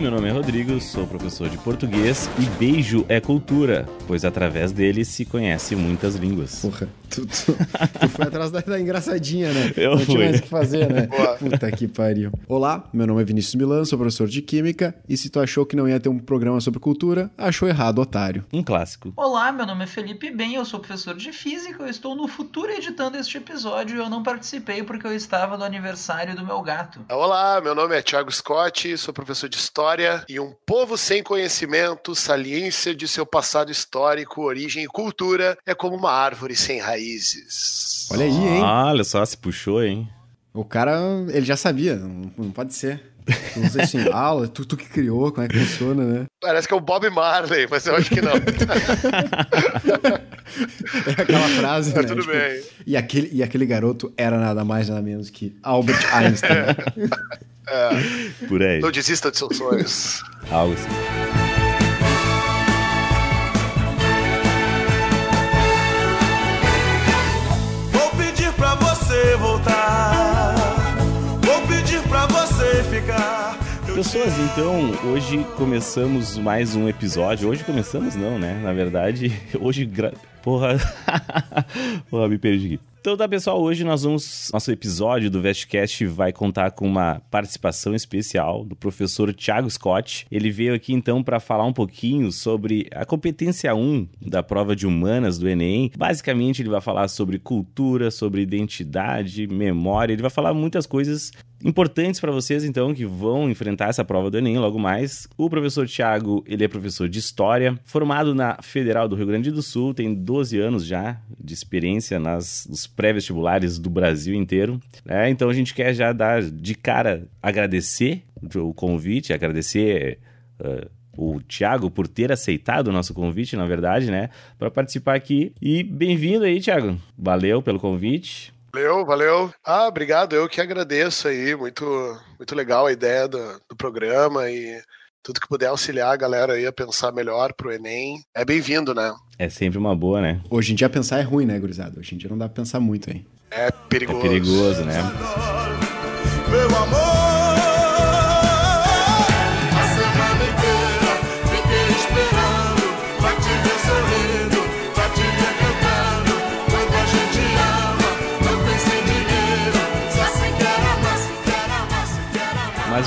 meu nome é Rodrigo, sou professor de português e beijo é cultura, pois através dele se conhece muitas línguas. Porra, tu, tu, tu foi atrás da, da, engraçadinha, né? Eu Não fui. tinha mais o que fazer, né? Puta que pariu. Olá, meu nome é Vinícius Milan, sou professor de Química e se tu achou que não ia ter um programa sobre cultura, achou errado, otário. Um clássico. Olá, meu nome é Felipe Bem, eu sou professor de Física, eu estou no futuro editando este episódio e eu não participei porque eu estava no aniversário do meu gato. Olá, meu nome é Thiago Scott, sou professor de História e um povo sem conhecimento, saliência de seu passado histórico, origem e cultura é como uma árvore sem raízes. Olha aí, hein? Olha só, se puxou, hein? O cara, ele já sabia, não, não pode ser. Não sei se em aula, tu, tu que criou, como é que funciona, né? Parece que é o Bob Marley, mas eu acho que não. É aquela frase, Mas né? tudo bem. E aquele, e aquele garoto era nada mais, nada menos que Albert Einstein. né? Por aí. Não desista de seus sonhos. Algo assim. Pessoas, então, hoje começamos mais um episódio. Hoje começamos, não, né? Na verdade, hoje. Gra... Porra. Porra, me perdi. Então tá, pessoal, hoje nós vamos. Nosso episódio do Vestcast vai contar com uma participação especial do professor Thiago Scott. Ele veio aqui então para falar um pouquinho sobre a competência 1 da prova de humanas do Enem. Basicamente, ele vai falar sobre cultura, sobre identidade, memória. Ele vai falar muitas coisas importantes para vocês, então, que vão enfrentar essa prova do Enem logo mais. O professor Tiago, ele é professor de História, formado na Federal do Rio Grande do Sul, tem 12 anos já de experiência nas, nos pré-vestibulares do Brasil inteiro. É, então, a gente quer já dar de cara agradecer o convite, agradecer... Uh, o Thiago por ter aceitado o nosso convite, na verdade, né, para participar aqui. E bem-vindo aí, Thiago. Valeu pelo convite. Valeu, valeu. Ah, obrigado. Eu que agradeço aí. Muito, muito legal a ideia do, do programa e tudo que puder auxiliar a galera aí a pensar melhor pro Enem. É bem-vindo, né? É sempre uma boa, né? Hoje em dia pensar é ruim, né, gurizada? Hoje em dia não dá pra pensar muito, hein? É perigoso. É perigoso, né? Meu amor.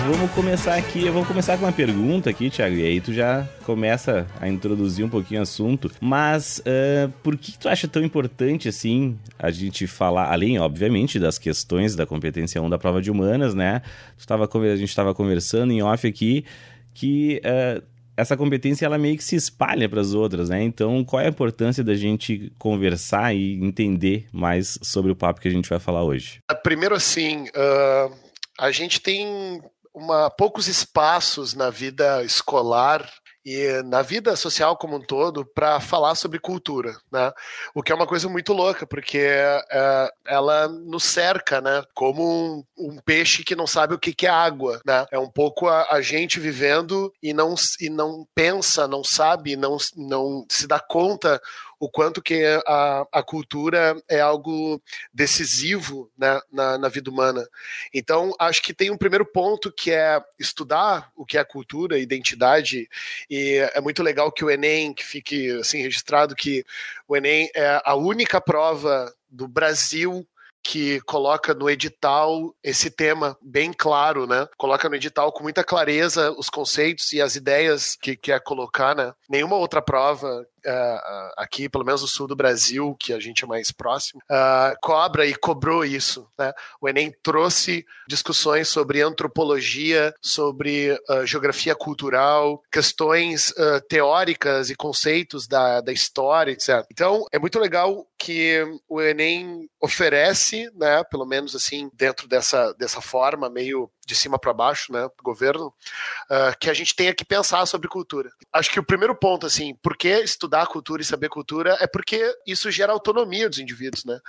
Vamos começar aqui, eu vou começar com uma pergunta aqui, Thiago, e aí tu já começa a introduzir um pouquinho o assunto. Mas uh, por que tu acha tão importante, assim, a gente falar, além, obviamente, das questões da competência 1 da prova de humanas, né? Tu tava, a gente estava conversando em off aqui que... Uh, essa competência ela meio que se espalha para as outras, né? Então, qual é a importância da gente conversar e entender mais sobre o papo que a gente vai falar hoje? Primeiro, assim, uh, a gente tem uma, poucos espaços na vida escolar e na vida social como um todo para falar sobre cultura, né? O que é uma coisa muito louca, porque uh, ela nos cerca, né? Como um, um, peixe que não sabe o que, que é água, né? É um pouco a, a, gente vivendo e não, e não pensa, não sabe, não, não se dá conta o quanto que a, a cultura é algo decisivo né, na, na, vida humana. Então, acho que tem um primeiro ponto que é estudar o que é cultura, identidade, e é muito legal que o Enem, que fique assim registrado que o Enem é a única prova do Brasil que coloca no edital esse tema bem claro, né? Coloca no edital com muita clareza os conceitos e as ideias que quer colocar, né? Nenhuma outra prova Uh, aqui, pelo menos no sul do Brasil, que a gente é mais próximo, uh, cobra e cobrou isso. Né? O Enem trouxe discussões sobre antropologia, sobre uh, geografia cultural, questões teóricas e conceitos da, da história, etc. Então, é muito legal que o Enem oferece, né, pelo menos assim, dentro dessa, dessa forma meio de cima para baixo, né, do governo, uh, que a gente tenha que pensar sobre cultura. Acho que o primeiro ponto, assim, por que estudar cultura e saber cultura é porque isso gera autonomia dos indivíduos, né?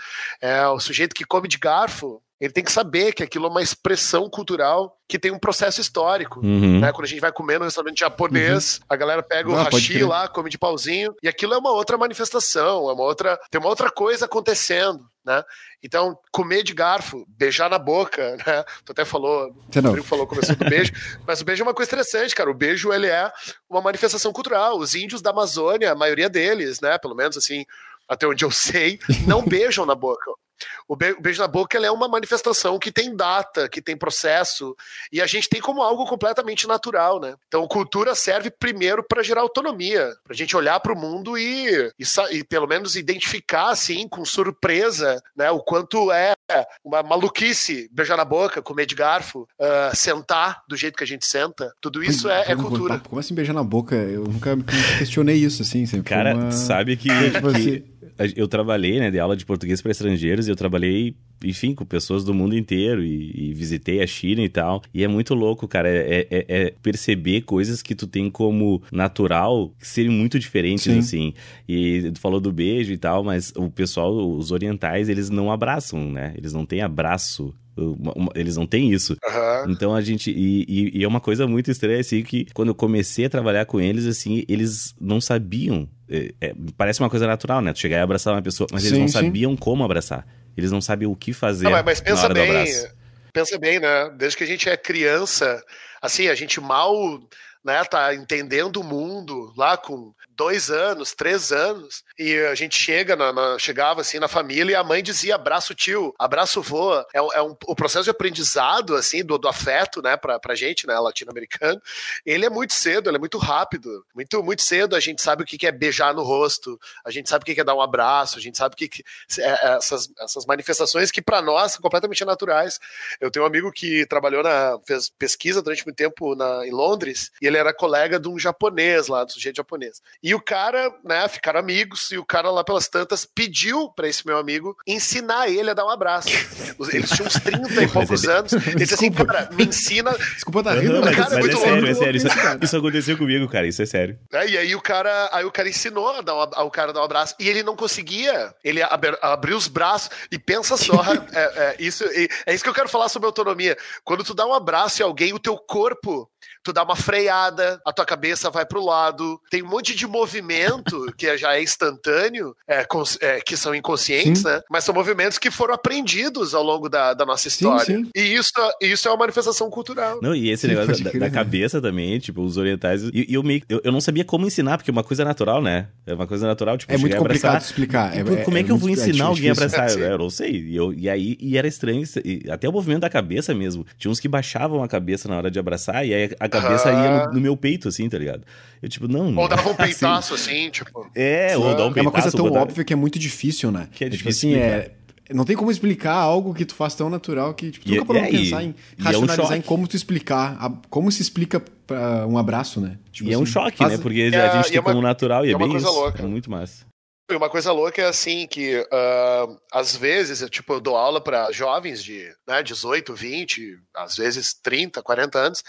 É, o sujeito que come de garfo, ele tem que saber que aquilo é uma expressão cultural que tem um processo histórico. Uhum. Né? Quando a gente vai comer no restaurante japonês, a galera pega o Ah, hashi lá, come de pauzinho, e aquilo é uma outra manifestação, é uma outra, tem uma outra coisa acontecendo, né? Então, comer de garfo, beijar na boca, né? Tu até falou, Você o. Rodrigo falou, começou do beijo, mas o beijo é uma coisa interessante, cara. O beijo, ele é uma manifestação cultural. Os índios da Amazônia, a maioria deles, né? Pelo menos assim, até onde eu sei, não beijam na boca. O be- o beijo na boca é uma manifestação que tem data, que tem processo, e a gente tem como algo completamente natural, né? Então, cultura serve primeiro para gerar autonomia, para a gente olhar para o mundo e, e, e pelo menos identificar, assim, com surpresa, né, o quanto é uma maluquice beijar na boca, comer de garfo, ah, sentar do jeito que a gente senta. Tudo isso é, é Como- cultura. Como assim beijar na boca? Eu nunca, nunca questionei isso, assim. Sempre Cara, uma- sabe que, Tipo que assim- eu trabalhei, né, de aula de português para estrangeiros e eu trabalhei, enfim, com pessoas do mundo inteiro e, e visitei a China e tal. E é muito louco, cara, é, é- é perceber coisas que tu tem como natural seriam muito diferentes, Sim. assim. E tu falou do beijo e tal, mas o pessoal, os orientais, eles não abraçam, né? Eles não têm abraço. Uma- uma- Eles não têm isso. Aham. Então a gente. E, e- e é uma coisa muito estranha, assim, que quando eu comecei a trabalhar com eles, assim, eles não sabiam. é, é, parece uma coisa natural, né? Tu chegar e abraçar uma pessoa, mas eles Sim, não sim. sabiam como abraçar. Eles não sabiam o que fazer Não, mas, mas na pensa bem, pensa bem, né? Desde que a gente é criança, assim, a gente mal, né, tá entendendo o mundo lá com dois anos, três anos, e a gente chega, na, na- chegava assim na família e a mãe dizia abraço tio, abraço vô, é, é um, o processo de aprendizado, assim, do, do afeto, né, pra, pra gente, né, latino-americano, ele é muito cedo, ele é muito rápido, muito, muito cedo a gente sabe o que é beijar no rosto, a gente sabe o que que é dar um abraço, a gente sabe o que, que é, é, essas, essas manifestações que para nós são completamente naturais. Eu tenho um amigo que trabalhou na fez pesquisa durante muito tempo na, em Londres e ele era colega de um japonês lá, do sujeito japonês. E o cara, né, ficaram amigos e o cara lá pelas tantas pediu para esse meu amigo ensinar ele a dar um abraço. Eles tinham uns 30 e poucos ele- anos. Ele disse assim, cara, me ensina. Desculpa tá rindo, mas, cara, é mas muito é sério, louco, é sério. Isso, isso, aconteceu comigo, cara. Isso é sério. né? E aí o cara, aí o cara ensinou a dar um, ao cara dar um abraço e ele não conseguia. Ele ab- abriu os braços e pensa só, é, é, isso, é, é isso que eu quero falar sobre autonomia. Quando tu dá um abraço em alguém, o teu corpo tu dá uma freada, a tua cabeça vai pro lado, tem um monte de movimento que já é instantâneo, é, é, que são inconscientes, Sim. né? Mas são movimentos que foram aprendidos ao longo da, da nossa história. sim. E isso, isso é uma manifestação cultural. Não, e esse Sim, negócio da, da cabeça também, tipo, os orientais. E, e eu, meio, eu, eu não sabia como ensinar, porque é uma coisa natural, né? É uma coisa natural, tipo, É muito complicado abraçar. explicar. É, Pô, Como é, que eu vou é ensinar alguém a abraçar? Sim. Eu, eu não sei. E, eu- e aí e era estranho. e até o movimento da cabeça mesmo. Tinha uns que baixavam a cabeça na hora de abraçar, e aí a cabeça ia no, no meu peito, assim, tá ligado? Eu, tipo, não. Ou dava um é assim. peitaço, assim, tipo. É, ou dar um É uma coisa tão botar- óbvia que é muito difícil, né? Que é tipo difícil assim, explicar. é. Não tem como explicar algo que tu faz tão natural que tipo, tu E- nunca parou é, e- pensar em e é um racionalizar choque. em como tu explicar, a- como se explica pra um abraço, né? Tipo E é um assim, choque, faz- né? Porque É, a gente tem é uma- como natural e é, é uma bem coisa isso. louca. É muito massa. E uma coisa louca é assim que ah, às vezes eu, tipo, eu dou aula para jovens de né, 18, 20, às vezes 30, 40 anos,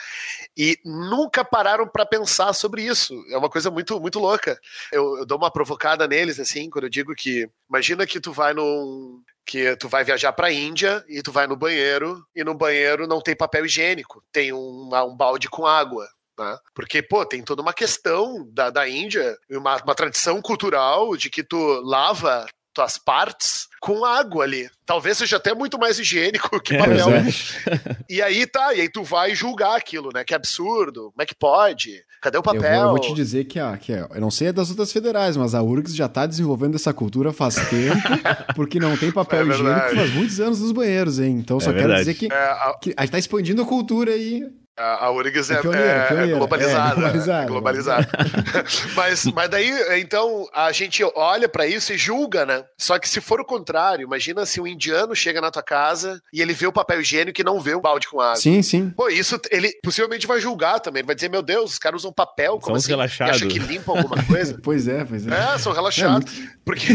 e nunca pararam para pensar sobre isso. É uma coisa muito, muito louca. Eu, eu dou uma provocada neles, assim, quando eu digo que imagina que tu vai num. Que tu vai viajar pra Índia e tu vai no banheiro, e no banheiro não tem papel higiênico, tem um, um balde com água. Né? Porque, pô, tem toda uma questão da, da Índia, uma, uma tradição cultural de que tu lava tuas partes com água ali. Talvez seja até muito mais higiênico que É, papel. pois E aí tá, e aí tu vai julgar aquilo, né? Que absurdo, como é que pode? Cadê o Eu papel? vou, eu vou te dizer que, a, que a- eu não sei das outras federais, mas a URGS já tá desenvolvendo essa cultura faz tempo, porque não tem papel É verdade. higiênico faz muitos anos nos banheiros, hein? Então só É quero verdade. dizer que, É, a, que a gente tá expandindo a cultura aí. A, a URGS É é, pioneira, é- é pioneira. globalizada. É, globalizada. é mas, mas daí, então, a gente olha pra isso e julga, né? Só que se for o contrário, imagina se um indiano chega na tua casa e ele vê o papel higiênico e não vê o balde com água. Sim, sim. Pô, isso ele possivelmente vai julgar também. Ele vai dizer, meu Deus, os caras usam papel, como São uns assim? relaxados. Acha que limpam alguma coisa? Pois é, pois é. é, são relaxados. Porque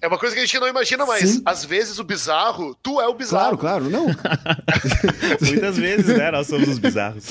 é uma coisa que a gente não imagina, mas Sim. às vezes o bizarro, tu é o bizarro. Claro, claro, não. Muitas vezes, né? Nós somos os bizarros.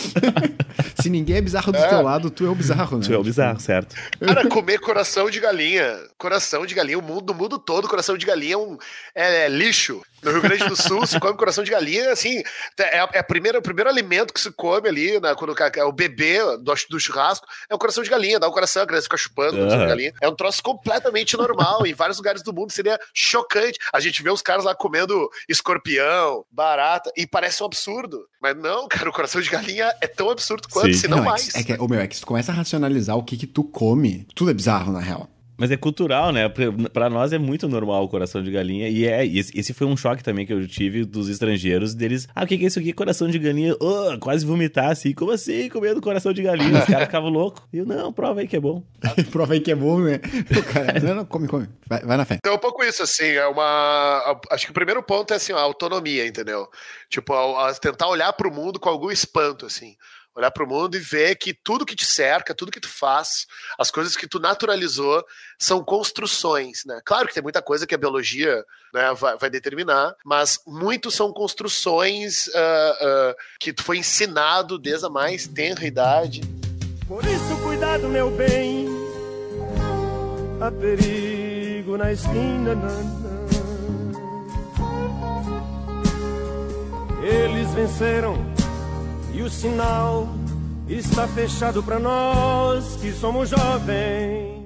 Se ninguém é bizarro do É. teu lado, tu é o bizarro, né? Tu é o bizarro, certo? Cara, comer coração de galinha. Coração de galinha, o mundo, no mundo todo, coração de galinha é, um, é, é lixo. No Rio Grande do Sul, se come coração de galinha, assim, é, é a primeira, o primeiro alimento que se come ali, né, quando é o bebê do, do churrasco, é o coração de galinha, dá o coração, a criança fica chupando o coração de galinha. É um troço completamente normal, em vários lugares do mundo seria chocante. A gente vê os caras lá comendo escorpião, barata, e parece um absurdo. Mas não, cara, o coração de galinha é tão absurdo quanto, Sim. se não é mais. que, é que, ô, meu, é que se tu começa a racionalizar o que que tu come, tudo é bizarro, na real. Mas é cultural, né? Pra- Pra nós é muito normal o coração de galinha. E é, e esse, foi um choque também que eu tive dos estrangeiros, deles. Ah, o que que é isso aqui? Coração de galinha. Oh, quase vomitar assim. Como assim? Comendo coração de galinha. Os caras ficavam loucos. E eu, não, prova aí que é bom. Prova aí que é bom, né? O cara, não, não, come, come. Vai, vai na fé. Então, é um pouco isso, assim, é uma. Acho que o primeiro ponto é assim, a autonomia, entendeu? Tipo, a, a tentar olhar pro mundo com algum espanto, assim. Olhar pro mundo e ver que tudo que te cerca, tudo que tu faz, as coisas que tu naturalizou são construções, né? Claro que tem muita coisa que a biologia né, vai, vai determinar, mas muito são construções ah, ah, que tu foi ensinado desde a mais tenra idade. Por isso, cuidado, meu bem. Há perigo na esquina. Eles venceram e o sinal está fechado para nós que somos jovens.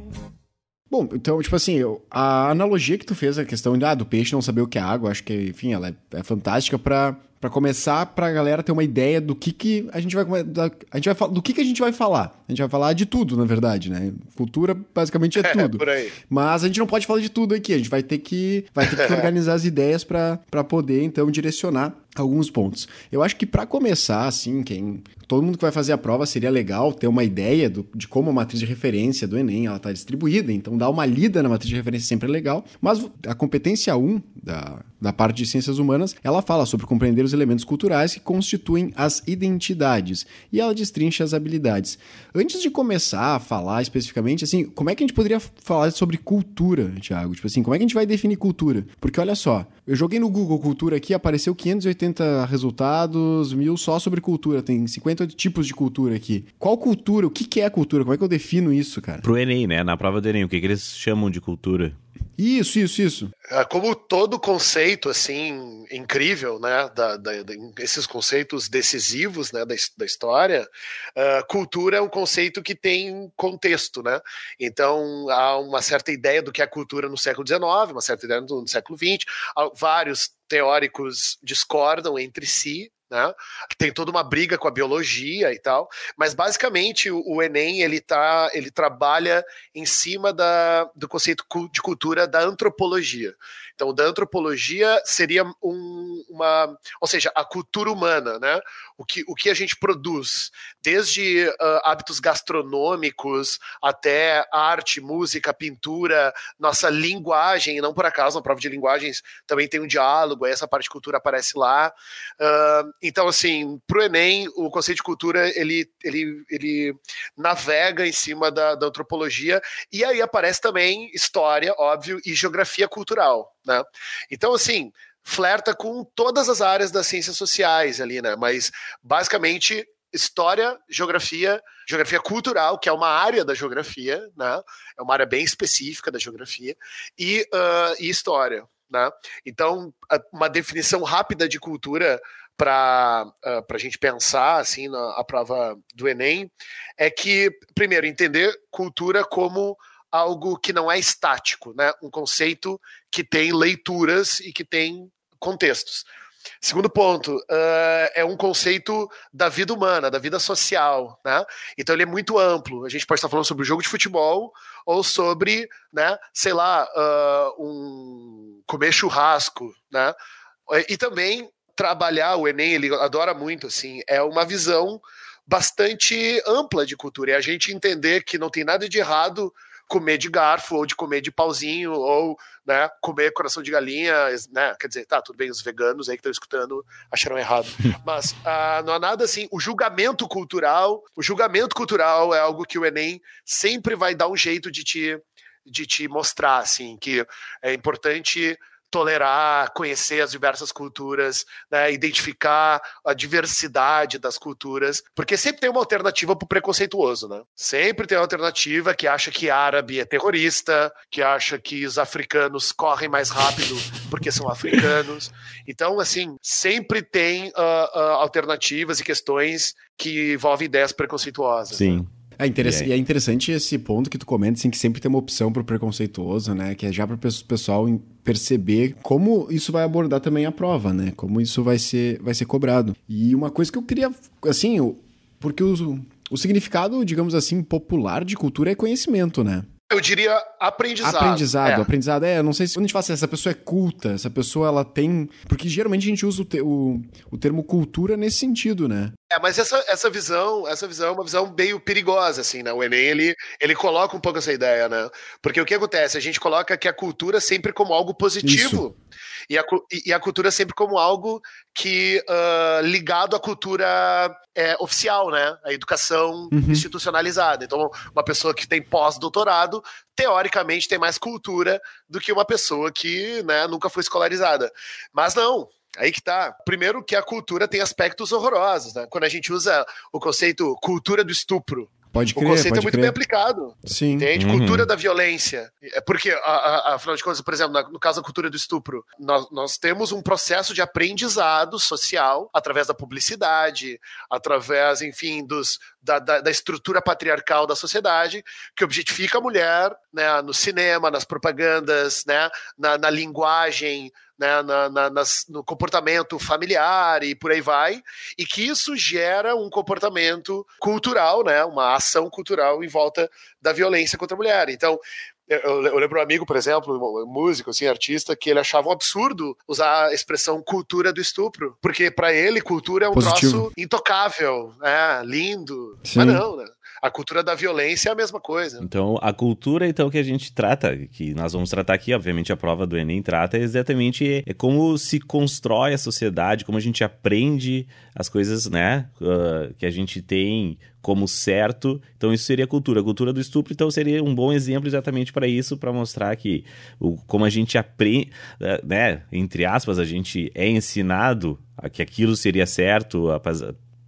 Bom, então, tipo assim, eu- a analogia que tu fez, a questão ah, do peixe não saber o que é água, acho que, enfim, ela é, é fantástica pra, pra começar pra galera ter uma ideia do que que a gente vai, da- a gente vai do que que a gente vai falar. A gente vai falar de tudo, na verdade, né? Cultura basicamente é tudo. por aí. Mas a gente não pode falar de tudo aqui, a gente vai ter que, vai ter que organizar as ideias pra pra poder, então, direcionar alguns pontos. Eu acho que pra começar, assim, quem todo mundo que vai fazer a prova seria legal ter uma ideia do- de como a matriz de referência do Enem ela está distribuída, então dar uma lida na matriz de referência sempre é legal. Mas a competência 1 da, da parte de ciências humanas, ela fala sobre compreender os elementos culturais que constituem as identidades e ela destrincha as habilidades. Antes de começar a falar especificamente, assim, como é que a gente poderia falar sobre cultura, Thiago? Tipo assim, como é que a gente vai definir cultura? Porque olha só, eu joguei no Google cultura aqui, apareceu 580 resultados, mil só sobre cultura, tem 58 tipos de cultura aqui. Qual cultura? O que que é cultura? Como é que eu defino isso, cara? Pro Enem, né? Na prova do Enem, o que, que eles chamam de cultura? Isso, isso, isso. Ah, como todo conceito assim incrível, né, da, da- da- esses conceitos decisivos, né, da, da história, ah, cultura é um conceito que tem contexto, né? Então há uma certa ideia do que é cultura no século XIX, uma certa ideia no, no século XX. Há Vários teóricos discordam entre si. Né? Tem toda uma briga com a biologia e tal, mas basicamente o, o Enem ele tá, ele trabalha em cima da, do conceito de cultura da antropologia. Então, da antropologia seria um, uma, ou seja, a cultura humana, né? O que, o que a gente produz, desde ah, hábitos gastronômicos até arte, música, pintura, nossa linguagem, e não por acaso, na prova de linguagens também tem um diálogo, aí essa parte de cultura aparece lá. Ah, então, assim, para o Enem, o conceito de cultura ele, ele, ele navega em cima da, da antropologia, e aí aparece também história, óbvio, e geografia cultural, né? Então, assim, flerta com todas as áreas das ciências sociais ali, né? Mas basicamente história, geografia, geografia cultural, que é uma área da geografia, né? É uma área bem específica da geografia e, ah, e história, né? Então, uma definição rápida de cultura para a gente pensar assim na a prova do Enem é que primeiro entender cultura como algo que não é estático, né? Um conceito que tem leituras e que tem contextos. Segundo ponto, ah, é um conceito da vida humana, da vida social, né? Então ele é muito amplo. A gente pode estar falando sobre o jogo de futebol ou sobre, né, sei lá, ah, um comer churrasco, né? E também trabalhar o Enem, ele adora muito, assim, é uma visão bastante ampla de cultura. É a gente entender que não tem nada de errado comer de garfo ou de comer de pauzinho ou né, comer coração de galinha, né? Quer dizer, tá, tudo bem, os veganos aí que estão escutando acharam errado. Mas ah, não há nada assim. O julgamento cultural, o julgamento cultural é algo que o Enem sempre vai dar um jeito de te, de te mostrar, assim, que é importante tolerar, conhecer as diversas culturas, né, identificar a diversidade das culturas, porque sempre tem uma alternativa pro preconceituoso, né? Sempre tem uma alternativa que acha que árabe é terrorista, que acha que os africanos correm mais rápido porque são africanos. Então, assim, sempre tem ah, ah, alternativas e questões que envolvem ideias preconceituosas. Sim. É, interessa- E é interessante esse ponto que tu comenta, assim, que sempre tem uma opção pro preconceituoso, né? Que é já para o pessoal perceber como isso vai abordar também a prova, né? Como isso vai ser, vai ser cobrado. E uma coisa que eu queria, assim, porque o, o significado, digamos assim, popular de cultura é conhecimento, né? Eu diria aprendizado. Aprendizado, É. aprendizado. É, eu não sei se quando a gente fala assim, essa pessoa é culta, essa pessoa ela tem. Porque geralmente a gente usa o, te- o, o termo cultura nesse sentido, né? É, mas essa, essa visão, essa visão é uma visão meio perigosa, assim, né? O Enem, ele, ele coloca um pouco essa ideia, né? Porque o que acontece? A gente coloca que a cultura sempre como algo positivo. E a, e- a cultura sempre como algo que ah, ligado à cultura é, oficial, né? A educação Uhum. institucionalizada. Então, uma pessoa que tem pós-doutorado, teoricamente, tem mais cultura do que uma pessoa que né, nunca foi escolarizada. Mas não. Aí que tá. Primeiro que a cultura tem aspectos horrorosos, né? Quando a gente usa o conceito cultura do estupro, Pode o crer, conceito é muito bem crer. aplicado. Sim. Entende? Uhum. Cultura da violência. É porque, a- a- afinal de contas, por exemplo, na- no caso da cultura do estupro, nós, nós temos um processo de aprendizado social através da publicidade, através, enfim, dos, da, da- da estrutura patriarcal da sociedade, que objetifica a mulher né, no cinema, nas propagandas, né, na, na linguagem. Né, na- na- nas- no comportamento familiar e por aí vai, e que isso gera um comportamento cultural, né, uma ação cultural em volta da violência contra a mulher. Então, eu, eu lembro um amigo, por exemplo, um músico, assim, artista, que ele achava um absurdo usar a expressão cultura do estupro, porque para ele cultura é um Positivo. troço intocável, né, lindo. Sim. Mas não, né? A cultura da violência é a mesma coisa. Então, a cultura então que a gente trata, que nós vamos tratar aqui, obviamente a prova do Enem trata, é exatamente é como se constrói a sociedade, como a gente aprende as coisas, né, ah, que a gente tem como certo. Então, isso seria cultura. A cultura do estupro, então, seria um bom exemplo exatamente para isso, para mostrar que o, como a gente aprende, né, entre aspas, a gente é ensinado que aquilo seria certo,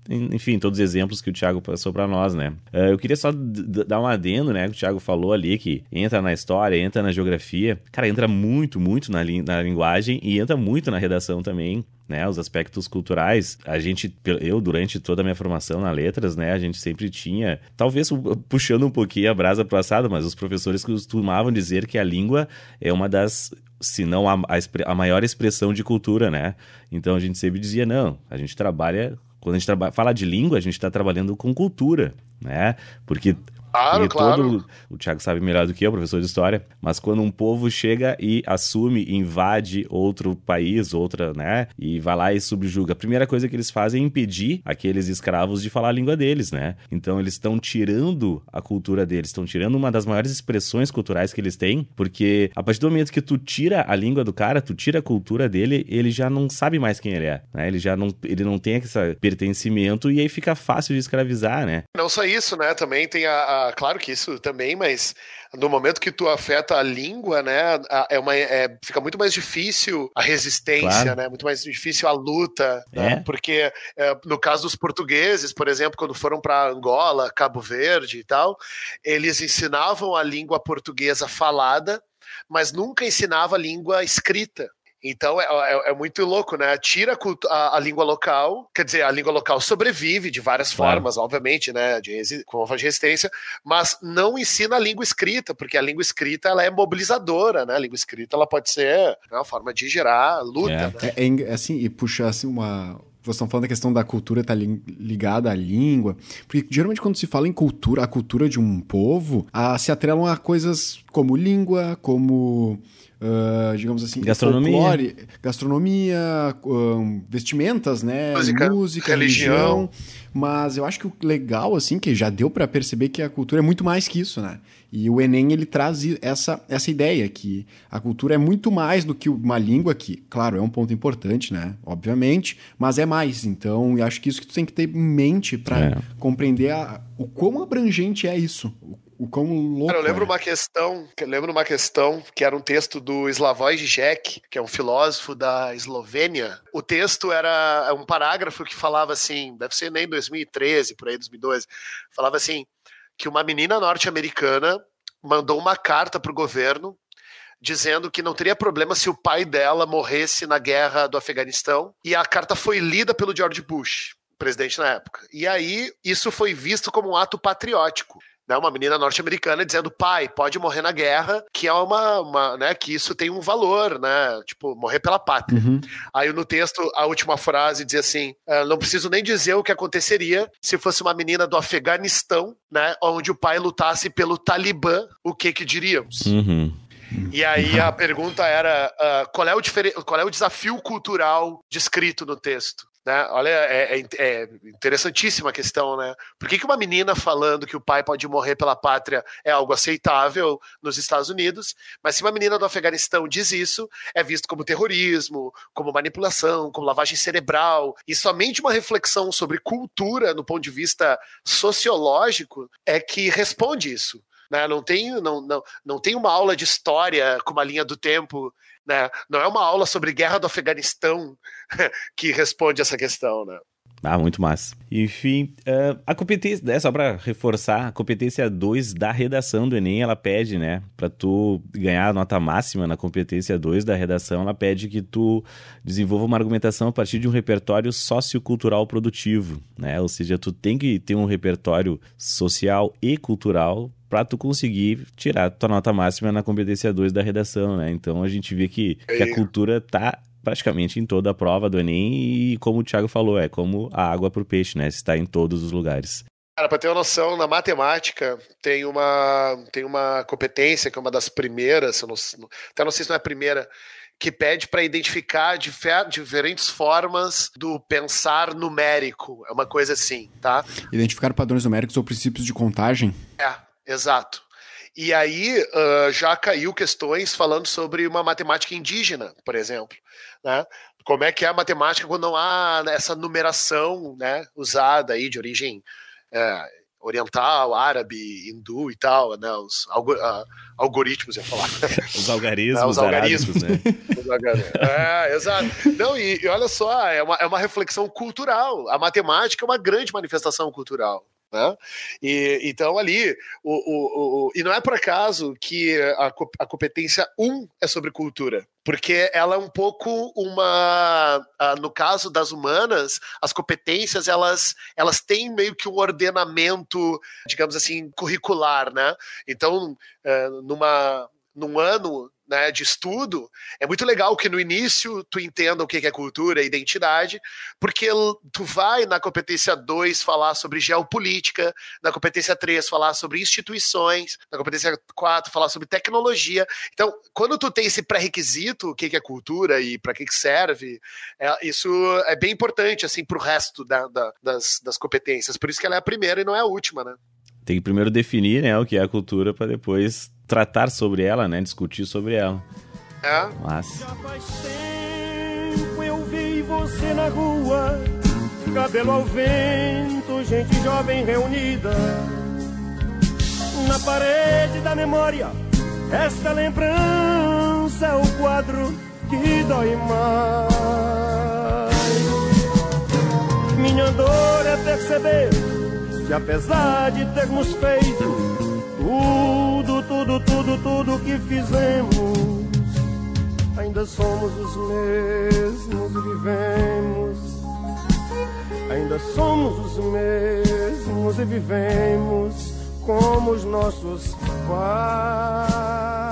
enfim, todos os exemplos que o Thiago passou para nós, né? Eh, eu queria só dar um adendo, né? O Thiago falou ali que entra na história, entra na geografia. Cara, entra muito, muito na, lin- na linguagem e entra muito na redação também. Né, os aspectos culturais, a gente, eu durante toda a minha formação na letras, né, a gente sempre tinha, talvez pu- puxando um pouquinho a brasa pro assado, mas os professores costumavam dizer que a língua é uma das, se não a, a, a maior expressão de cultura, né? Então a gente sempre dizia, não, a gente trabalha quando a gente fala de língua, a gente está trabalhando com cultura, né? Porque, Claro, porque claro. todo. O Thiago sabe melhor do que eu, professor de história, mas quando um povo chega e assume, invade outro país, outra, né? E vai lá e subjuga, a primeira coisa que eles fazem é impedir aqueles escravos de falar a língua deles, né? Então eles estão tirando a cultura deles, estão tirando uma das maiores expressões culturais que eles têm, porque a partir do momento que tu tira a língua do cara, tu tira a cultura dele, ele já não sabe mais quem ele é, né? Ele já não, ele não tem esse pertencimento e aí fica fácil de escravizar, né? Não só isso, né? Também tem a, a- Claro que isso também, mas no momento que tu afeta a língua, né? é uma, é- fica muito mais difícil a resistência, Claro. né? Muito mais difícil a luta. né? É. Porque é, no caso dos portugueses, por exemplo, quando foram para Angola, Cabo Verde e tal, eles ensinavam a língua portuguesa falada, mas nunca ensinava a língua escrita. Então é, é- é muito louco, né? Tira a, a- a língua local, quer dizer, a língua local sobrevive de várias Claro. formas, obviamente, né? De, com forma de resistência, mas não ensina a língua escrita, porque a língua escrita ela é mobilizadora, né? A língua escrita ela pode ser né, uma forma de gerar luta. É. né? É, é eng- assim, e puxar assim uma. Vocês estão falando da questão da cultura estar ligada à língua. Porque geralmente quando se fala em cultura, a cultura de um povo, a, se atrelam a coisas como língua, como. Ah, digamos assim, Gastronomia. folclore, gastronomia, ahn, vestimentas, né? Música, música religião. religião. Mas eu acho que o legal, assim, que já deu pra perceber que a cultura é muito mais que isso, né? E o Enem, ele traz essa, essa ideia que a cultura é muito mais do que uma língua que, claro, é um ponto importante, né? Obviamente, mas é mais. Então, eu acho que isso que tu tem que ter em mente pra É. compreender a- o quão abrangente é isso. O o quão louco. Cara, eu lembro é. uma questão, eu lembro uma questão que era um texto do Slavoj Žižek, que é um filósofo da Eslovênia. O texto era um parágrafo que falava assim, deve ser nem 2013, por aí 2012, falava assim que uma menina norte-americana mandou uma carta para o governo dizendo que não teria problema se o pai dela morresse na guerra do Afeganistão, e a carta foi lida pelo George Bush, presidente na época. E aí isso foi visto como um ato patriótico né, uma menina norte-americana dizendo pai pode morrer na guerra que é uma, uma né, que isso tem um valor né tipo morrer pela pátria Uhum. aí no texto a última frase diz assim "Ah, não preciso nem dizer o que aconteceria se fosse uma menina do Afeganistão né onde o pai lutasse pelo Talibã o que que diríamos Uhum. e aí a pergunta era ah, qual, é o qual é o desafio cultural descrito no texto? Né? Olha, é, é- é interessantíssima a questão, né? Por que, que uma menina falando que o pai pode morrer pela pátria é algo aceitável nos Estados Unidos, mas se uma menina do Afeganistão diz isso, é visto como terrorismo, como manipulação, como lavagem cerebral, e somente uma reflexão sobre cultura no ponto de vista sociológico é que responde isso né? Não tem, não, não, não tem uma aula de história com uma linha do tempo, né? Não é uma aula sobre guerra do Afeganistão que responde essa questão, né? Ah, muito massa. Enfim, eh, a competência, né, só pra reforçar, a competência 2 da redação do Enem, ela pede, né, pra tu ganhar a nota máxima na competência 2 da redação, ela pede que tu desenvolva uma argumentação a partir de um repertório sociocultural produtivo, né? Ou seja, tu tem que ter um repertório social e cultural pra tu conseguir tirar tua nota máxima na competência 2 da redação, né? Então a gente vê que, que a É. cultura tá praticamente em toda a prova do Enem e como o Thiago falou, é como a água pro peixe, né? Está em todos os lugares. Cara, para ter uma noção, na matemática tem uma, tem uma competência que é uma das primeiras, eu não, até não sei se não é a primeira, que pede para identificar difer- diferentes formas do pensar numérico. É uma coisa assim, tá? Identificar padrões numéricos ou princípios de contagem. É, exato. E aí ah, já caiu questões falando sobre uma matemática indígena, por exemplo, né? Como é que é a matemática quando não há essa numeração, né, usada aí de origem é, oriental, árabe, hindu e tal, né? Os algo- ah, algoritmos, ia falar. Os algarismos, os algarismos. arábicos, né? É, exato. Não, e, e olha só, é uma, é uma reflexão cultural. A matemática é uma grande manifestação cultural. Né? E, então, ali, o, o, o- e não é por acaso que a, a competência 1 é sobre cultura, porque ela é um pouco uma. no caso das humanas, as competências elas, elas têm meio que um ordenamento, digamos assim, curricular. Né? Então, eh, numa, num ano né, de estudo, é muito legal que no início tu entenda o que é cultura e identidade, porque tu vai na competência 2 falar sobre geopolítica, na competência 3 falar sobre instituições, na competência 4 falar sobre tecnologia. Então, quando tu tem esse pré-requisito, o que é cultura e para que que serve, é, isso é bem importante assim para o resto da- da- das, das competências. Por isso que ela é a primeira e não é a última, né? Tem que primeiro definir, né, o que é a cultura para depois tratar sobre ela, né, discutir sobre ela. É. Mas Já faz tempo eu vi você na rua, cabelo ao vento, gente jovem reunida. Na parede da memória, esta lembrança é o quadro que dói mais. Minha dor é perceber que apesar de termos feito tudo, tudo, tudo, tudo que fizemos, ainda somos os mesmos vivemos. Ainda somos os mesmos e vivemos como os nossos pais.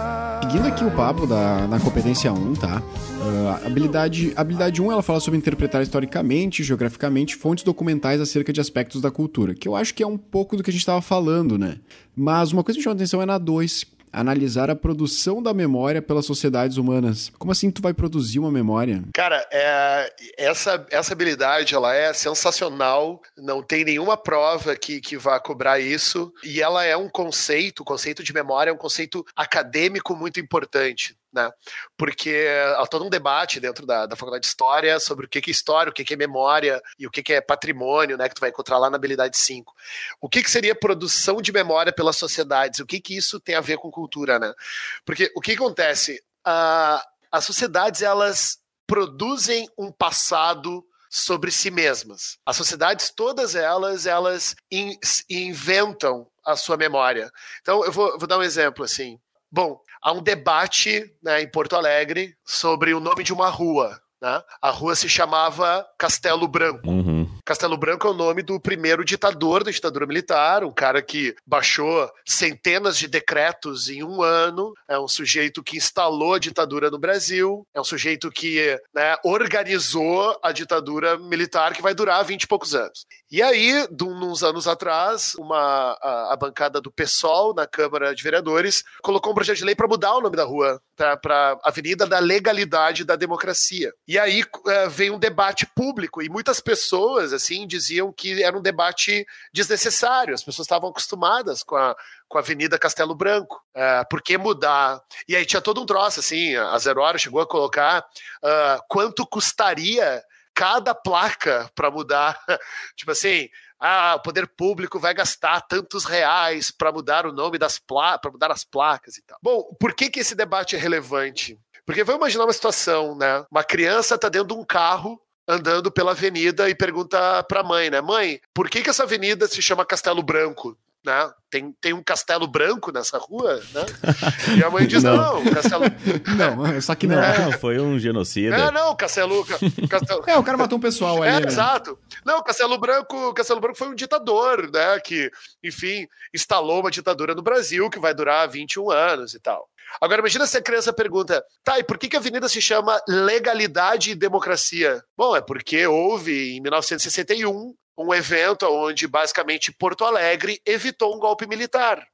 Seguindo aqui o papo da, na competência 1, tá? Ah, habilidade, habilidade 1, ela fala sobre interpretar historicamente, geograficamente, fontes documentais acerca de aspectos da cultura, que eu acho que é um pouco do que a gente estava falando, né? Mas uma coisa que me chama a atenção é na 2, analisar a produção da memória pelas sociedades humanas. Como assim tu vai produzir uma memória? Cara, é, essa, essa habilidade ela é sensacional, não tem nenhuma prova que, que vá cobrar isso, e ela é um conceito, o conceito de memória é um conceito acadêmico muito importante. Né? Porque há todo um debate dentro da, da faculdade de História sobre o que, é história, o que, é memória e o que, é patrimônio, né? Que tu vai encontrar lá na habilidade 5. O que, que seria produção de memória pelas sociedades? O que, que isso tem a ver com cultura, né? Porque o que acontece? As sociedades, elas produzem um passado sobre si mesmas. As sociedades, todas elas, elas in, inventam a sua memória. Então, eu vou, vou dar um exemplo assim. Bom, há um debate né, em Porto Alegre sobre o nome de uma rua. Né? A rua se chamava Castelo Branco. Uhum. Castelo Branco é o nome do primeiro ditador da ditadura militar, um cara que baixou centenas de decretos em um ano, é um sujeito que instalou a ditadura no Brasil, é um sujeito que né, organizou a ditadura militar que vai durar 20 e poucos anos. E aí, uns anos atrás, uma, a, a bancada do PSOL na Câmara de Vereadores colocou um projeto de lei para mudar o nome da rua para Avenida da Legalidade da Democracia. E aí é, veio um debate público e muitas pessoas assim diziam que era um debate desnecessário. As pessoas estavam acostumadas com a, com a Avenida Castelo Branco. É, por que mudar? E aí tinha todo um troço, assim, a Zero Hora chegou a colocar uh, quanto custaria cada placa para mudar. tipo assim, ah, o poder público vai gastar tantos reais para mudar o nome das placas, para mudar as placas e tal. Bom, por que, que esse debate é relevante? Porque vamos imaginar uma situação, né? Uma criança está dentro de um carro andando pela avenida e pergunta para a mãe, né? Mãe, por que, que essa avenida se chama Castelo Branco? Né? Tem, tem um castelo branco nessa rua, né? E a mãe diz: não, Não. castelo. Não, só que não. Não, foi um genocida. É, não, castelo. castelo... É, o cara matou um pessoal É, ali, né? exato. Não, Castelo Branco, Castelo Branco foi um ditador, né? Que, enfim, instalou uma ditadura no Brasil que vai durar 21 anos e tal. Agora, imagina se a criança pergunta: tá, e por que, que a avenida se chama Legalidade e Democracia? Bom, é porque houve, em 1961, um evento onde, basicamente, Porto Alegre evitou um golpe militar,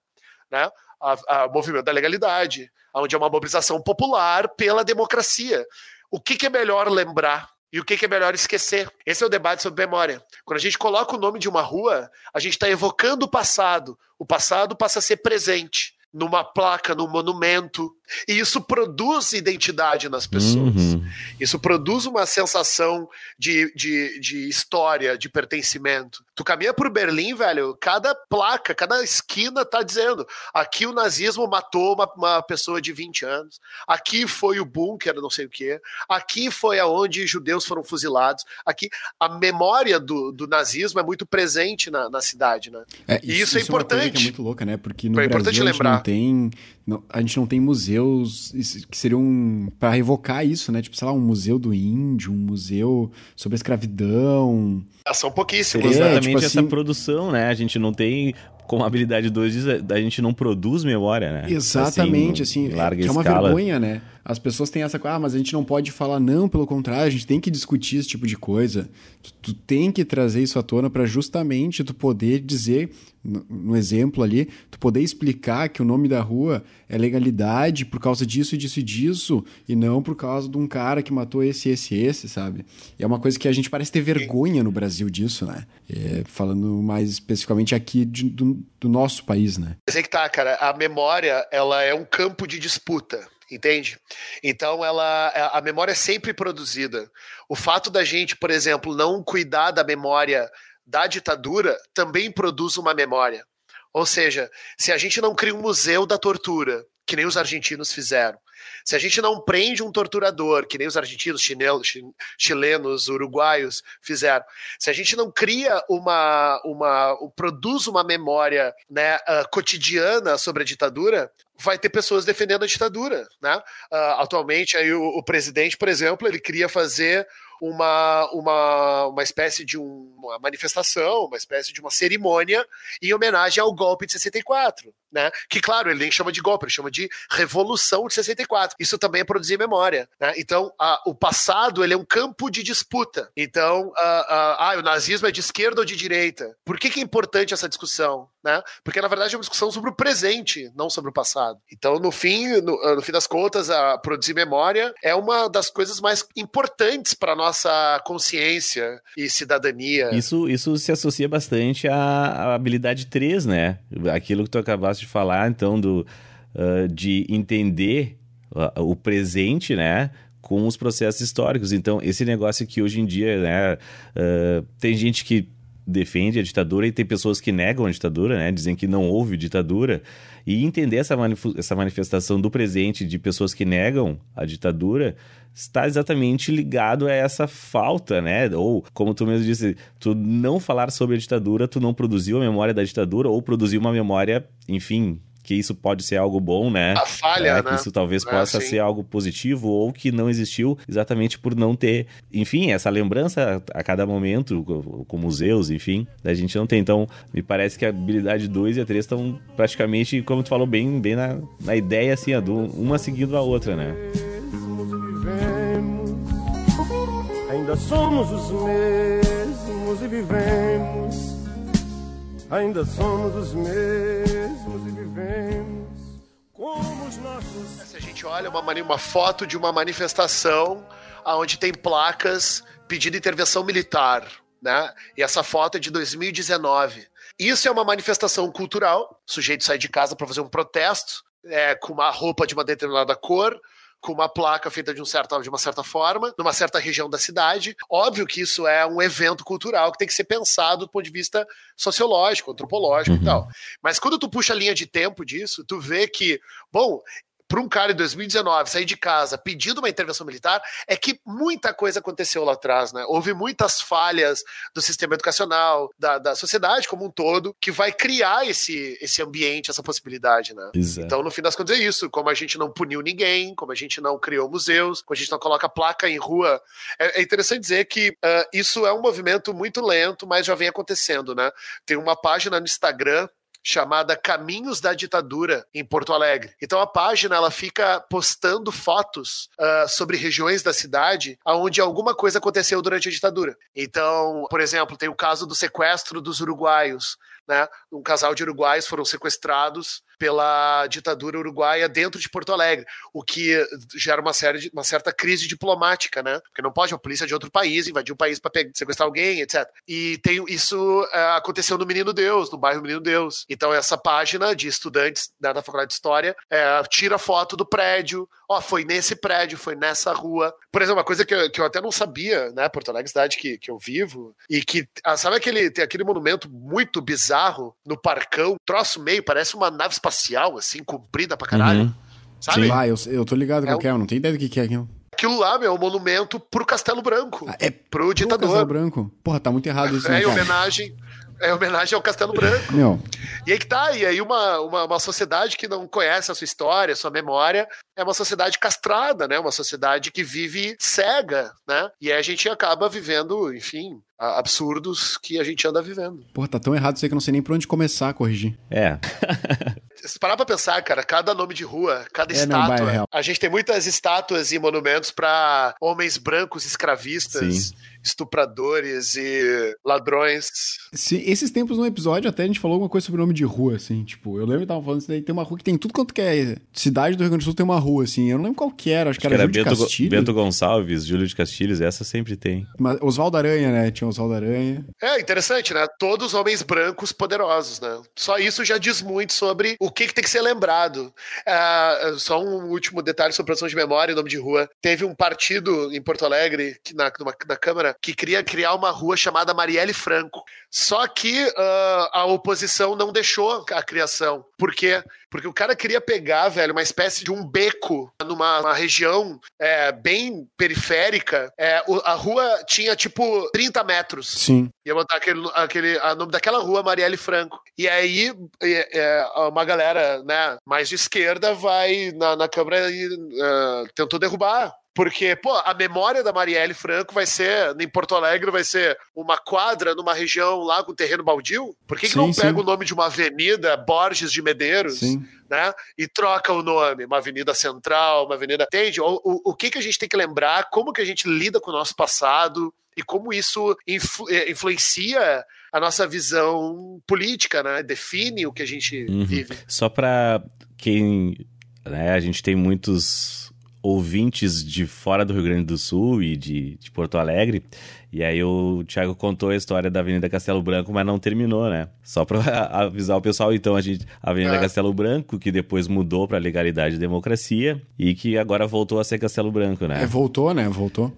né? A, a movimento da legalidade, onde é uma mobilização popular pela democracia. O que, que é melhor lembrar? E o que, que é melhor esquecer? Esse é o debate sobre memória. Quando a gente coloca o nome de uma rua, a gente está evocando o passado. O passado passa a ser presente numa placa, num monumento. E isso produz identidade nas pessoas. Uhum. Isso produz uma sensação de, de, de história, de pertencimento. Tu caminha por Berlim, velho, cada placa, cada esquina tá dizendo: aqui o nazismo matou uma, uma pessoa de 20 anos, aqui foi o bunker, não sei o quê, aqui foi aonde judeus foram fuzilados, aqui. A memória do, do nazismo é muito presente na, na cidade, né? É, E isso é uma coisa que importante. é muito louca, né? Porque no É importante Brasil lembrar. Não tem, não- a gente não tem museus que seriam para revocar isso, né? Tipo, sei lá, um museu do índio, um museu sobre a escravidão. São pouquíssimos, Seria É, né? exatamente tipo essa assim- produção, né? A gente não tem, como a habilidade 2 diz, a gente não produz memória, né? Exatamente, assim, em larga que é uma escala. vergonha, né? As pessoas têm essa coisa, ah, mas a gente não pode falar não, pelo contrário, a gente tem que discutir esse tipo de coisa. Tu, tu tem que trazer isso à tona para justamente tu poder dizer, no, no exemplo ali, tu poder explicar que o nome da rua é legalidade por causa disso, disso e disso, e não por causa de um cara que matou esse, esse, esse, sabe? E é uma coisa que a gente parece ter vergonha no Brasil disso, né? É, falando mais especificamente aqui de- do, do nosso país, né? Mas é que tá, cara. A memória, ela é um campo de disputa. Entende? Então, ela, a memória é sempre produzida. O fato da gente, por exemplo, não cuidar da memória da ditadura também produz uma memória. Ou seja, se a gente não cria um museu da tortura, que nem os argentinos fizeram, se a gente não prende um torturador, que nem os argentinos, chinelos, chi- chilenos, uruguaios fizeram, se a gente não cria uma, uma produz uma memória né, ah, cotidiana sobre a ditadura, vai ter pessoas defendendo a ditadura, né? Ah, atualmente aí o, o presidente, por exemplo, ele queria fazer uma, uma, uma espécie de um- uma manifestação, uma espécie de uma cerimônia em homenagem ao golpe de 64, né? Que claro, ele nem chama de golpe, ele chama de revolução de 64. Isso também é produzir memória, né? Então, a- o passado ele é um campo de disputa. Então, ah, ah, ah, o nazismo é de esquerda ou de direita? Por que, que é importante essa discussão, né? Porque na verdade é uma discussão sobre o presente, não sobre o passado. Então, no fim, no, ah, no fim das contas, a produzir memória é uma das coisas mais importantes para nossa consciência e cidadania. Isso, isso se associa bastante à, à habilidade 3, né? Aquilo que tu acabaste de falar, então, do, ah, de entender a- o presente, né? Com os processos históricos. Então, esse negócio que hoje em dia, né? ah, tem gente que defende a ditadura e tem pessoas que negam a ditadura, né? Dizem que não houve ditadura. E entender essa, manif- essa manifestação do presente de pessoas que negam a ditadura está exatamente ligado a essa falta, né? Ou, como tu mesmo disse, tu não falar sobre a ditadura, tu não produziu a memória da ditadura, ou produziu uma memória, enfim, que isso pode ser algo bom, né? A falha, É, né? Que isso talvez É, possa sim. ser algo positivo ou que não existiu exatamente por não ter, enfim, essa lembrança a cada momento, co- com museus, enfim, a gente não tem. Então, me parece que a habilidade 2 e a 3 estão praticamente, como tu falou, bem, bem na, na ideia, assim, ó, do, uma seguindo a outra, né? vivemos, ainda somos os mesmos e vivemos, ainda somos os mesmos e vivemos como os nossos. Se a gente olha uma, uma foto de uma manifestação onde tem placas pedindo intervenção militar, né? E essa foto é de 2019. Isso é uma manifestação cultural. O sujeito sai de casa para fazer um protesto é, com uma roupa de uma determinada cor, com uma placa feita de, um certa, de uma certa forma, numa certa região da cidade. Óbvio que isso é um evento cultural que tem que ser pensado do ponto de vista sociológico, antropológico e tal. Mas quando tu puxa a linha de tempo disso, tu vê que, bom, para um cara em 2019 sair de casa pedindo uma intervenção militar, é que muita coisa aconteceu lá atrás, né? Houve muitas falhas do sistema educacional, da, da sociedade como um todo, que vai criar esse, esse ambiente, essa possibilidade, né? Exato. Então, no fim das contas, é isso. Como a gente não puniu ninguém, como a gente não criou museus, como a gente não coloca placa em rua. É, é interessante dizer que ah, isso é um movimento muito lento, mas já vem acontecendo, né? Tem uma página no Instagram chamada Caminhos da Ditadura em Porto Alegre. Então a página ela fica postando fotos ah, sobre regiões da cidade onde alguma coisa aconteceu durante a ditadura. Então, por exemplo, tem o caso do sequestro dos uruguaios. Né? Um casal de uruguaios foram sequestrados pela ditadura uruguaia dentro de Porto Alegre, o que gera uma, série de- uma certa crise diplomática, né? Porque não pode a polícia de outro país invadir o país para sequestrar alguém, etc. E tem isso é, aconteceu no Menino Deus, no bairro Menino Deus. Então essa página de estudantes né, da Faculdade de História é, tira foto do prédio, ó, foi nesse prédio, foi nessa rua. Por exemplo, uma coisa que eu, que eu até não sabia, né? Porto Alegre, cidade que, que eu vivo, e que, ah, sabe aquele, tem aquele monumento muito bizarro no Parcão, troço meio, parece uma nave espacial, assim, comprida pra caralho. Uhum. Sabe? Ah, eu, eu tô ligado É qual um- que é, eu não tenho ideia do que, que é aquilo. Aquilo lá, meu, é um monumento pro Castelo Branco. Ah, é pro Pro ditador. Castelo Branco. Porra, tá muito errado isso, É né, cara? homenagem. É em homenagem ao Castelo Branco. Meu, E aí que tá, e aí uma, uma, uma sociedade que não conhece a sua história, a sua memória, é uma sociedade castrada, né? Uma sociedade que vive cega, né? E aí a gente acaba vivendo, enfim, absurdos que a gente anda vivendo. porra, tá tão errado isso aí que eu não sei nem por onde começar a corrigir. É, Se parar pra pensar, cara, cada nome de rua, cada É, não, é estátua. real. a gente tem muitas estátuas e monumentos pra homens brancos escravistas, estupradores e ladrões. Se, esses tempos no episódio até a gente falou alguma coisa sobre o nome de rua, assim, tipo, eu lembro que tava falando isso daí, tem uma rua que tem tudo quanto que é cidade do Rio Grande do Sul tem uma rua, assim, eu não lembro qual que era, acho, acho que era, Júlio de Bento, Castilho, Bento Gonçalves, Júlio de Castilhos, essa sempre tem. mas Oswaldo Aranha, né, tinha Oswaldo Aranha. É interessante, né? Todos homens brancos poderosos, né? Só isso já diz muito sobre o que, que tem que ser lembrado. Ah, só um último detalhe sobre produção de memória e nome de rua. Teve um partido em Porto Alegre, que na, numa- na Câmara, que queria criar uma rua chamada Marielle Franco. Só que ah, a oposição não deixou a criação. Por quê? Porque o cara queria pegar, velho, uma espécie de um beco numa uma região é, bem periférica. É, o- a rua tinha tipo 30 metros. Sim. Ia botar aquele, aquele a nome daquela rua, Marielle Franco. E aí, é, uma galera né, mais de esquerda vai na, na Câmara e é, tentou derrubar. Porque, pô, a memória da Marielle Franco vai ser, em Porto Alegre, vai ser uma quadra numa região lá com terreno baldio? Por que, que Sim, não pega sim. o nome de uma avenida, Borges de Medeiros? Sim. né? E troca o nome, uma avenida central, uma avenida. Entende? O, o, o que, que a gente tem que lembrar, como que a gente lida com o nosso passado e como isso influ- eh, influencia a nossa visão política, né? Define o que a gente Uhum. vive. Só pra quem. Né, a gente tem muitos ouvintes de fora do Rio Grande do Sul e de, de Porto Alegre. E aí o Thiago contou a história da Avenida Castelo Branco, mas não terminou, né? Só pra avisar o pessoal, então, a gente. A Avenida É. Castelo Branco, que depois mudou pra Legalidade e Democracia, e que agora voltou a ser Castelo Branco, né? É, voltou, né? Voltou.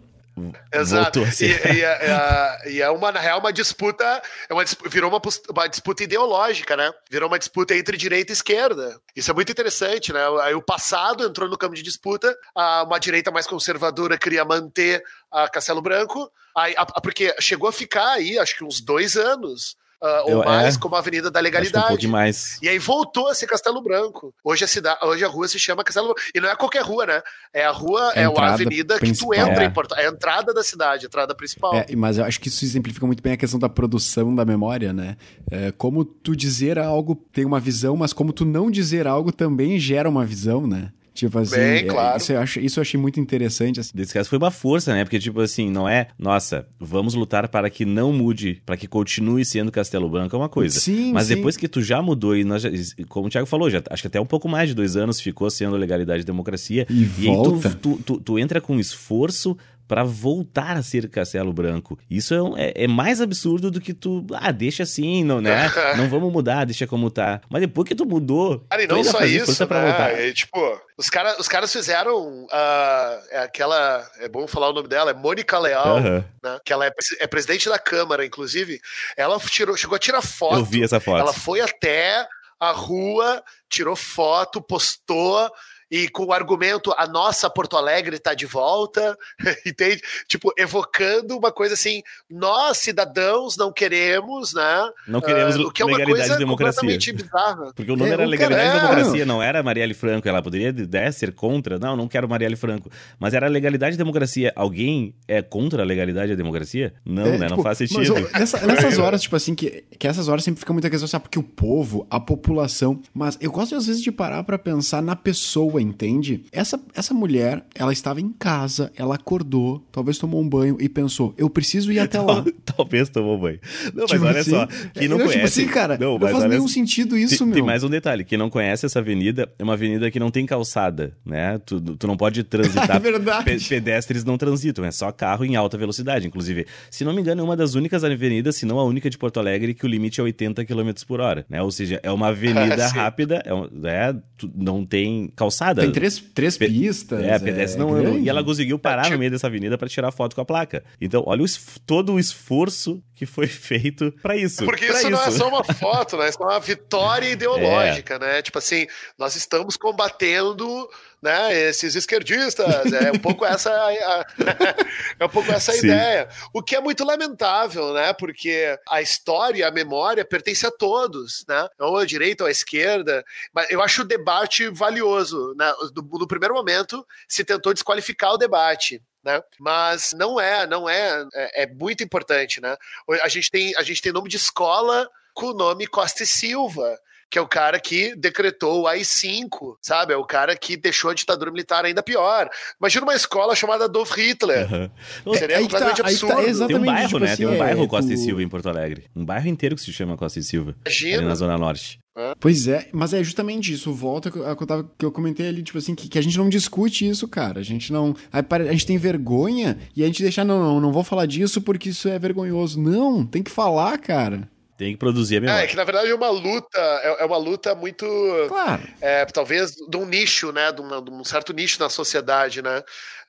Exato. E, ser. e é, é- e é uma, na real, uma disputa. É uma, virou uma, uma disputa ideológica, né? Virou uma disputa entre direita e esquerda. Isso é muito interessante, né? Aí o passado entrou no campo de disputa, a- uma direita mais conservadora queria manter a Castelo Branco, aí, a- a- porque chegou a ficar aí, acho que uns dois anos. Ah, ou Eu- mais, é. como a Avenida da um Legalidade. pouco demais. E aí voltou a ser Castelo Branco. Hoje a cidade, hoje a rua se chama Castelo Branco. E não é qualquer rua, né? É a rua, É a é, a avenida que tu entra É. em Porto, é a entrada da cidade, a entrada principal. É, mas eu acho que isso exemplifica muito bem a questão da produção da memória, né? É, como tu dizer algo tem uma visão, mas como tu não dizer algo também gera uma visão, né? Tipo assim, Bem, é, claro. isso, eu acho, isso eu achei muito interessante. assim. Desse caso foi uma força, né? Porque, tipo assim, não é, nossa, vamos lutar para que não mude, para que continue sendo Castelo Branco, é uma coisa. Sim, Mas sim. depois que tu já mudou e nós já, como o Thiago falou, já, acho que até um pouco mais de dois anos ficou sendo legalidade e democracia. E aí volta. tu, tu, tu, tu entra com esforço para voltar a ser Castelo Branco. Isso é, é, é mais absurdo do que tu, ah, deixa assim, não, né? Não vamos mudar, deixa como tá. Mas depois que tu mudou, Cara, e não só isso, força pra voltar. né? E, tipo, os, cara, os caras fizeram ah, é aquela. É bom falar o nome dela, é Mônica Leal, né? Que ela é, é presidente da Câmara, inclusive. Ela tirou, chegou a tirar foto. Eu vi essa foto. Ela foi até a rua, tirou foto, postou. E com o argumento, a nossa Porto Alegre tá de volta, entende? Tipo, evocando uma coisa assim, nós, cidadãos, não queremos, né? Não queremos o que é uma legalidade coisa e democracia. completamente bizarra. Porque o nome É, era Legalidade e Democracia, não era Marielle Franco. Ela poderia né, ser contra. Não, não quero Marielle Franco. Mas era Legalidade e Democracia. Alguém é contra a legalidade e a democracia? Não, É, né? não tipo, faz mas, sentido. ô, nessa- nessas horas, tipo assim, que, que essas horas sempre fica muita questão, sabe? Porque o povo, a população. Mas eu gosto às vezes de parar pra pensar na pessoa, entende? Essa, essa mulher, ela estava em casa, ela acordou, talvez tomou um banho e pensou: eu preciso ir até lá. Talvez tomou banho. Não, mas Tipo olha assim, só. Quem não, conhece. Tipo assim, cara, não, mas faz nenhum sentido isso, tem, meu. tem mais um detalhe. Quem não conhece essa avenida, é uma avenida que não tem calçada, né? Tu, tu não pode transitar. É verdade. Pe- pedestres não transitam, é só carro em alta velocidade. Inclusive, se não me engano, é uma das únicas avenidas, se não a única de Porto Alegre, que o limite é 80 km por hora, né? Ou seja, é uma avenida Sim. rápida, é, um- é, não tem calçada. Tem três, três Pe- pistas. É, pedestres não andam. grande. E ela conseguiu parar tipo- no meio dessa avenida pra tirar foto com a placa. Então, olha o todo o esforço que foi feito pra isso. Porque pra isso, não é só uma foto, né? Isso é uma vitória ideológica, né? Tipo assim, nós estamos combatendo né, esses esquerdistas. É um pouco essa a- é um pouco essa a ideia. O que é muito lamentável, né? Porque a história, a memória pertence a todos, né? Ou à direita ou à esquerda. Mas eu acho o debate valioso. Né? No, no primeiro momento, se tentou desqualificar o debate. Né? Mas não é, não é, é, é muito importante, né? A gente tem, a gente tem nome de escola com o nome Costa e Silva, que é o cara que decretou o AI-5, sabe? É o cara que deixou a ditadura militar ainda pior. Imagina uma escola chamada Adolf Hitler. Aham. Seria aí tá- completamente tá, absurdo. exato. Tem um Exatamente, bairro, tipo né? assim, Tem um bairro é, Costa e tu- Silva em Porto Alegre. Um bairro inteiro que se chama Costa e Silva. Imagina. na Zona Norte. Pois é, mas é justamente isso. Volta ao que eu, tava- que eu comentei ali, tipo assim, que, que a gente não discute isso, cara. A gente não. A gente tem vergonha e a gente deixa, não, não, não vou falar disso porque isso é vergonhoso. Não, tem que falar, cara. Tem que produzir a É, memória. que na verdade é uma luta, é é uma luta muito, Claro. é, talvez de um nicho, né, de, uma- de um certo nicho na sociedade, né.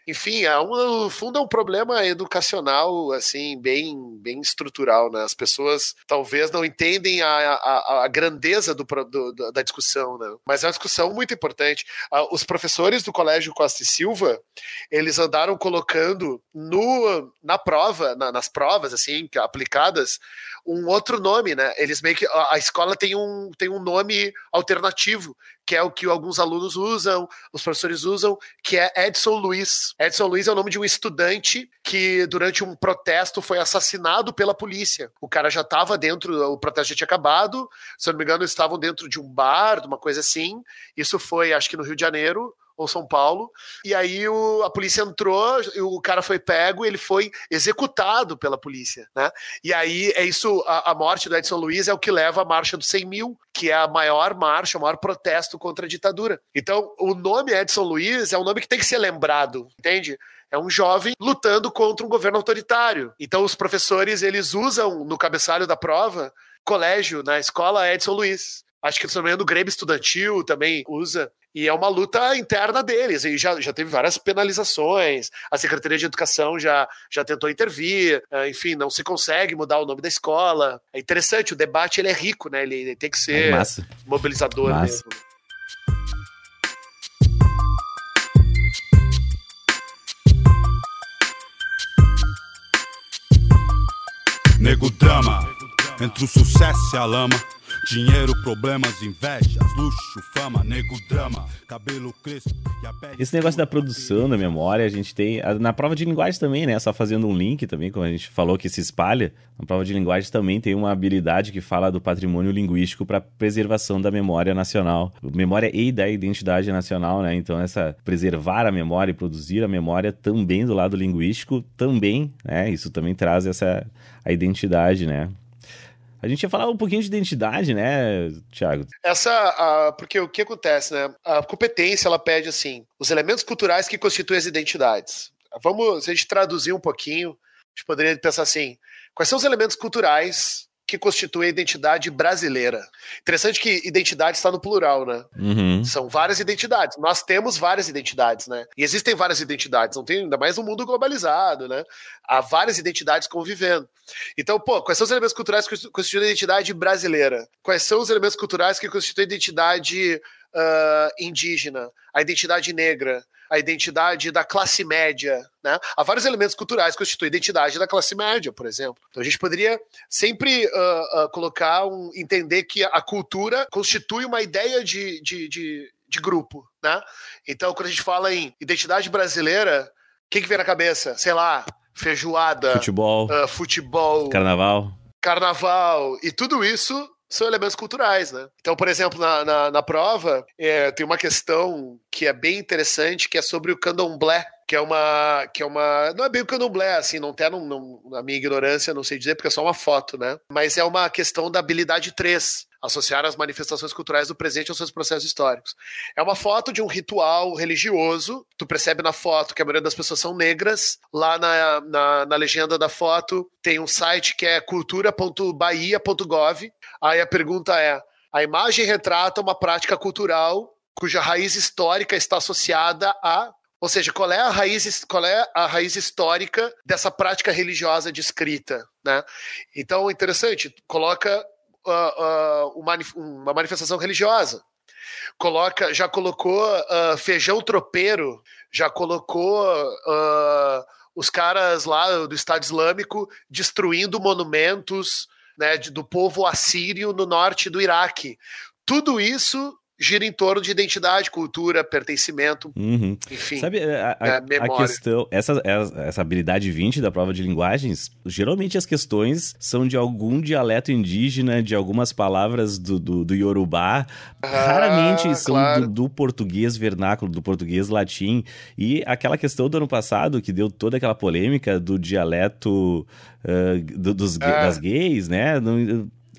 Enfim, é um, no fundo é um problema educacional, assim, bem, bem estrutural, né. As pessoas talvez não entendem a, a, a grandeza do, do- da discussão, né. Mas é uma discussão muito importante. Ah, Os professores do Colégio Costa e Silva, eles andaram colocando no, na prova, na- nas provas, assim, aplicadas, um outro nome, né? Eles meio que. A escola tem um, tem um nome alternativo, que é o que alguns alunos usam, os professores usam, que é Edson Luiz. Edson Luiz é o nome de um estudante que, durante um protesto, foi assassinado pela polícia. O cara já estava dentro, o protesto já tinha acabado, se eu não me engano, estavam dentro de um bar, de uma coisa assim. Isso foi, acho que no Rio de Janeiro, ou São Paulo. E aí o, a polícia entrou, o cara foi pego ele foi executado pela polícia, né? E aí é isso, a, a morte do Edson Luiz é o que leva à marcha dos 100 mil, que é a maior marcha, o maior protesto contra a ditadura. Então, o nome Edson Luiz é um nome que tem que ser lembrado, entende? É um jovem lutando contra um governo autoritário. Então, os professores, eles usam no cabeçalho da prova, colégio, na escola Edson Luiz. Acho que, se não me Grêmio Estudantil também usa. E é uma luta interna deles. E já, já teve várias penalizações. A Secretaria de Educação já, já tentou intervir. eh, Enfim, não se consegue mudar o nome da escola. É interessante, o debate ele é rico, né? Ele, ele tem que ser Massa. mobilizador Massa. mesmo. Nego drama, entre o sucesso e a lama. Dinheiro, problemas, invejas, luxo, fama, nego drama, cabelo crespo e a pele. Esse negócio da produção da memória, a gente tem. Na prova de linguagem também, né? Só fazendo um link também, como a gente falou que se espalha. Na prova de linguagem também tem uma habilidade que fala do patrimônio linguístico para preservação da memória nacional. Memória e da identidade nacional, né? Então, essa preservar a memória e produzir a memória também do lado linguístico, também, né? Isso também traz essa a identidade, né? A gente ia falar um pouquinho de identidade, né, Thiago? Essa, ah, porque o que acontece, né? A competência, ela pede, assim, os elementos culturais que constituem as identidades. Vamos, se a gente traduzir um pouquinho, a gente poderia pensar assim, quais são os elementos culturais que constituem a identidade brasileira? Interessante que identidade está no plural, né? Uhum. São várias identidades. Nós temos várias identidades, né? E existem várias identidades, não tem ainda mais um mundo globalizado, né? Há várias identidades convivendo. Então, pô, quais são os elementos culturais que constituem a identidade brasileira? Quais são os elementos culturais que constituem a identidade ah, indígena, a identidade negra, a identidade da classe média, né? Há vários elementos culturais que constituem a identidade da classe média, por exemplo. Então a gente poderia sempre ah, ah, colocar um, entender que a cultura constitui uma ideia de, de, de, de grupo, né? Então quando a gente fala em identidade brasileira, o que, que vem na cabeça? Sei lá, feijoada, Futebol, ah, futebol, carnaval. carnaval e tudo isso são elementos culturais, né? Então, por exemplo, na, na, na prova, é, tem uma questão que é bem interessante, que é sobre o candomblé, que é uma. que é uma. Não é bem o candomblé, assim, não tem, não, não- na minha ignorância, não sei dizer, porque é só uma foto, né? Mas é uma questão da habilidade 3, associar as manifestações culturais do presente aos seus processos históricos. É uma foto de um ritual religioso. Tu percebe na foto que a maioria das pessoas são negras. Lá na, na, na legenda da foto tem um site que é cultura.bahia.gov. Aí a pergunta é: a imagem retrata uma prática cultural cuja raiz histórica está associada a. Ou seja, qual é a raiz, qual é a raiz histórica dessa prática religiosa descrita, né? Então, interessante, coloca ah, uma uma manifestação religiosa. Coloca, já colocou ah, feijão tropeiro, já colocou os caras lá do Estado Islâmico destruindo monumentos né, do povo assírio no norte do Iraque. Tudo isso gira em torno de identidade, cultura, pertencimento, Uhum. enfim. Sabe, a, a- é, a questão, essa, essa habilidade 20 da prova de linguagens, geralmente as questões são de algum dialeto indígena, de algumas palavras do, do, do Yorubá, raramente são Ah, claro. do, do português vernáculo, do português latim, e aquela questão do ano passado, que deu toda aquela polêmica do dialeto ah, do- dos, Ah. das gays, né?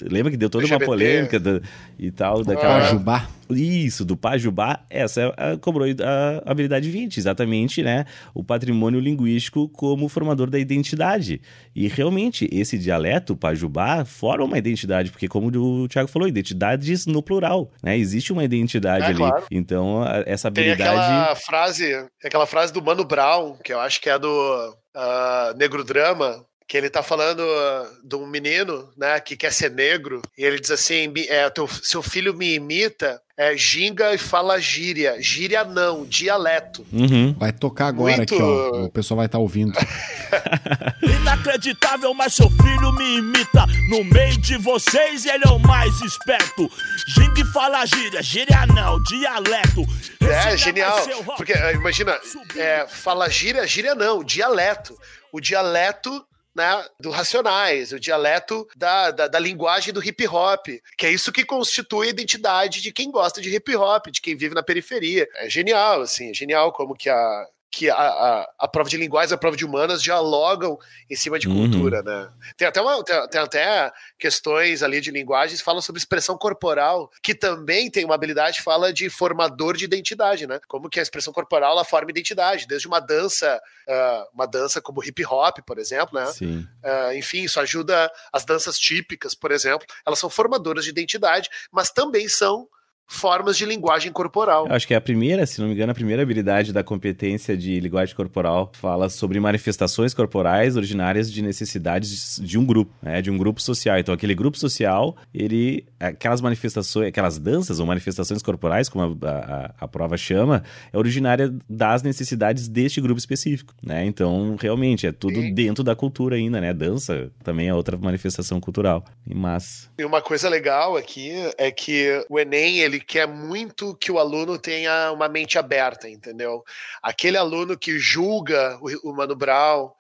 Lembra que deu toda uma polêmica da- e tal, daquela... Pajubá. Isso, do Pajubá, essa é a, cobrou a habilidade 20, exatamente, né? O patrimônio linguístico como formador da identidade. E realmente, esse dialeto, Pajubá, forma uma identidade, porque como o Thiago falou, identidades no plural, né? Existe uma identidade É, ali. claro. Então, a- essa Tem habilidade... aquela frase, aquela frase do Mano Brown, que eu acho que é do ah, Negro Drama, que ele tá falando ah, de um menino, né, que quer ser negro, e ele diz assim, "Mi- é, teu, seu filho me imita, é ginga e fala gíria. Gíria não, dialeto. Uhum. Vai tocar agora Muito- aqui, ó. O pessoal vai estar ouvindo. Inacreditável, mas seu filho me imita. No meio de vocês, ele é o mais esperto. Gingue fala gíria, gíria não, dialeto. Esse É, genial. Porque, eh, imagina, é, fala gíria, gíria não, dialeto. O dialeto né, do Racionais, o dialeto da, da, da linguagem do hip hop, que é isso que constitui a identidade de quem gosta de hip hop, de quem vive na periferia. É genial, assim, é genial como que a, que a, a, a prova de linguagem e a prova de humanas dialogam em cima de Uhum. cultura, né? Tem até, uma, tem, tem até questões ali de linguagens que falam sobre expressão corporal, que também tem uma habilidade fala de formador de identidade, né? Como que a expressão corporal ela forma identidade, desde uma dança, ah, uma dança como hip hop, por exemplo, né? Sim. Ah, enfim, isso ajuda as danças típicas, por exemplo, elas são formadoras de identidade, mas também são formas de linguagem corporal. Eu acho que é a primeira, se não me engano, a primeira habilidade da competência de linguagem corporal fala sobre manifestações corporais originárias de necessidades de um grupo, né? De um grupo social. Então, aquele grupo social, ele. Aquelas manifestações, aquelas danças ou manifestações corporais, como a, a- a prova chama, é originária das necessidades deste grupo específico, né? Então, realmente, é tudo Sim. dentro da cultura ainda, né? Dança também é outra manifestação cultural. E massa. E uma coisa legal aqui é que o Enem ele quer muito que o aluno tenha uma mente aberta, entendeu? Aquele aluno que julga o, o Mano Brown,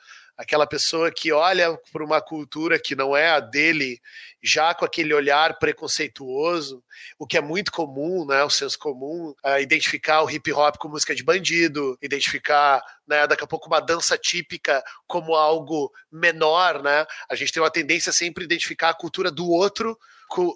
aquela pessoa que olha para uma cultura que não é a dele, já com aquele olhar preconceituoso, o que é muito comum, né? O senso comum, é, identificar o hip hop com música de bandido, identificar, né, daqui a pouco uma dança típica como algo menor, né? A gente tem uma tendência sempre a identificar a cultura do outro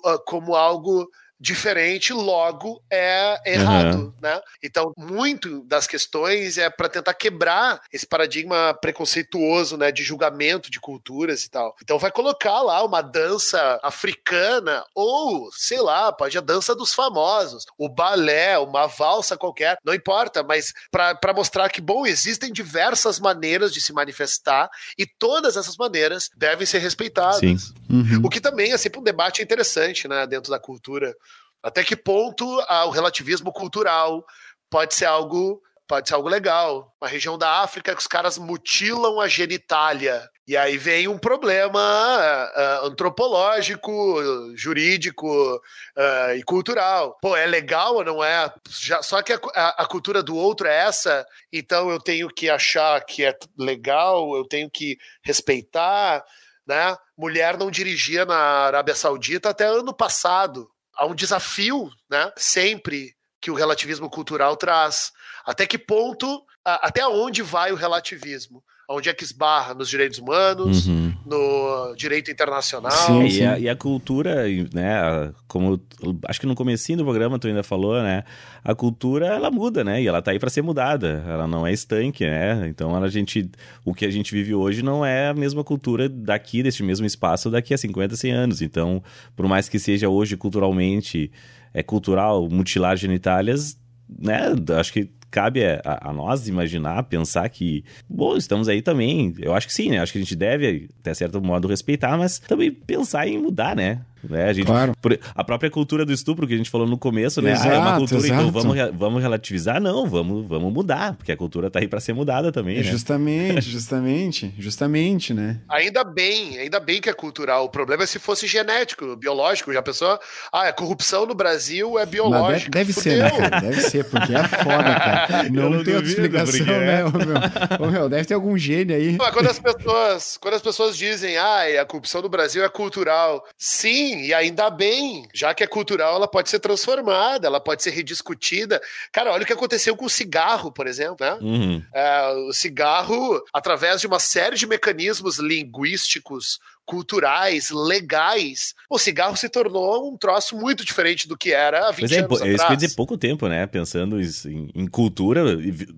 ah, como algo diferente, logo é errado, né? Então, muito das questões é para tentar quebrar esse paradigma preconceituoso, né, de julgamento de culturas e tal. Então, vai colocar lá uma dança africana ou, sei lá, pode a dança dos famosos, o balé, uma valsa qualquer, não importa, mas para mostrar que, bom, existem diversas maneiras de se manifestar e todas essas maneiras devem ser respeitadas. Sim. Uhum. O que também é sempre um debate interessante, né, dentro da cultura. Até que ponto o relativismo cultural pode ser algo pode ser algo legal. Uma região da África que os caras mutilam a genitália. E aí vem um problema ah, antropológico, jurídico ah, e cultural. Pô, é legal ou não é? Já- só que a- a cultura do outro é essa, então eu tenho que achar que é legal, eu tenho que respeitar né? Mulher não dirigia na Arábia Saudita até ano passado. Há um desafio, né? Sempre que o relativismo cultural traz. Até que ponto, até onde vai o relativismo? Onde é que esbarra? Nos direitos humanos, Uhum. no direito internacional? Sim. É, e, a, e a cultura, né, como eu- acho que no comecinho do programa tu ainda falou, né, a cultura ela muda, né, e ela tá aí para ser mudada, ela não é estanque, né, então a gente, o que a gente vive hoje não é a mesma cultura daqui, deste mesmo espaço daqui a 50, 100 anos, então por mais que seja hoje culturalmente, é cultural mutilar genitálias, né, acho que cabe a, a nós imaginar, pensar que, bom, estamos aí também. Eu acho que sim, né? Acho que a gente deve, até certo modo, respeitar, mas também pensar em mudar, né? Né? A, gente, Claro. por- a própria cultura do estupro que a gente falou no começo, né? ah, é uma Exato, cultura, então exato. vamos, re- vamos relativizar? Não, vamos, vamos mudar, porque a cultura tá aí pra ser mudada também, né? Justamente, justamente, justamente, né? Ainda bem, ainda bem que é cultural. O problema é se fosse genético, biológico. Já pensou? Ah, a corrupção no Brasil é Mas deve, biológica. deve ser, né, cara? Deve ser, porque é foda, cara. Não, não tem outra explicação, é. né? Ô, meu? Ô, meu, deve ter algum gênio aí. Mas quando as pessoas, quando as pessoas dizem, ah, a corrupção no Brasil é cultural, sim, e ainda bem, já que é cultural, ela pode ser transformada, ela pode ser rediscutida. Cara, olha o que aconteceu com o cigarro, por exemplo, né? Uhum. É, o cigarro, através de uma série de mecanismos linguísticos, culturais, legais, o cigarro se tornou um troço muito diferente do que era há 20 Pois é, anos isso atrás. quer dizer pouco tempo, né? Pensando isso em, em cultura, e vi-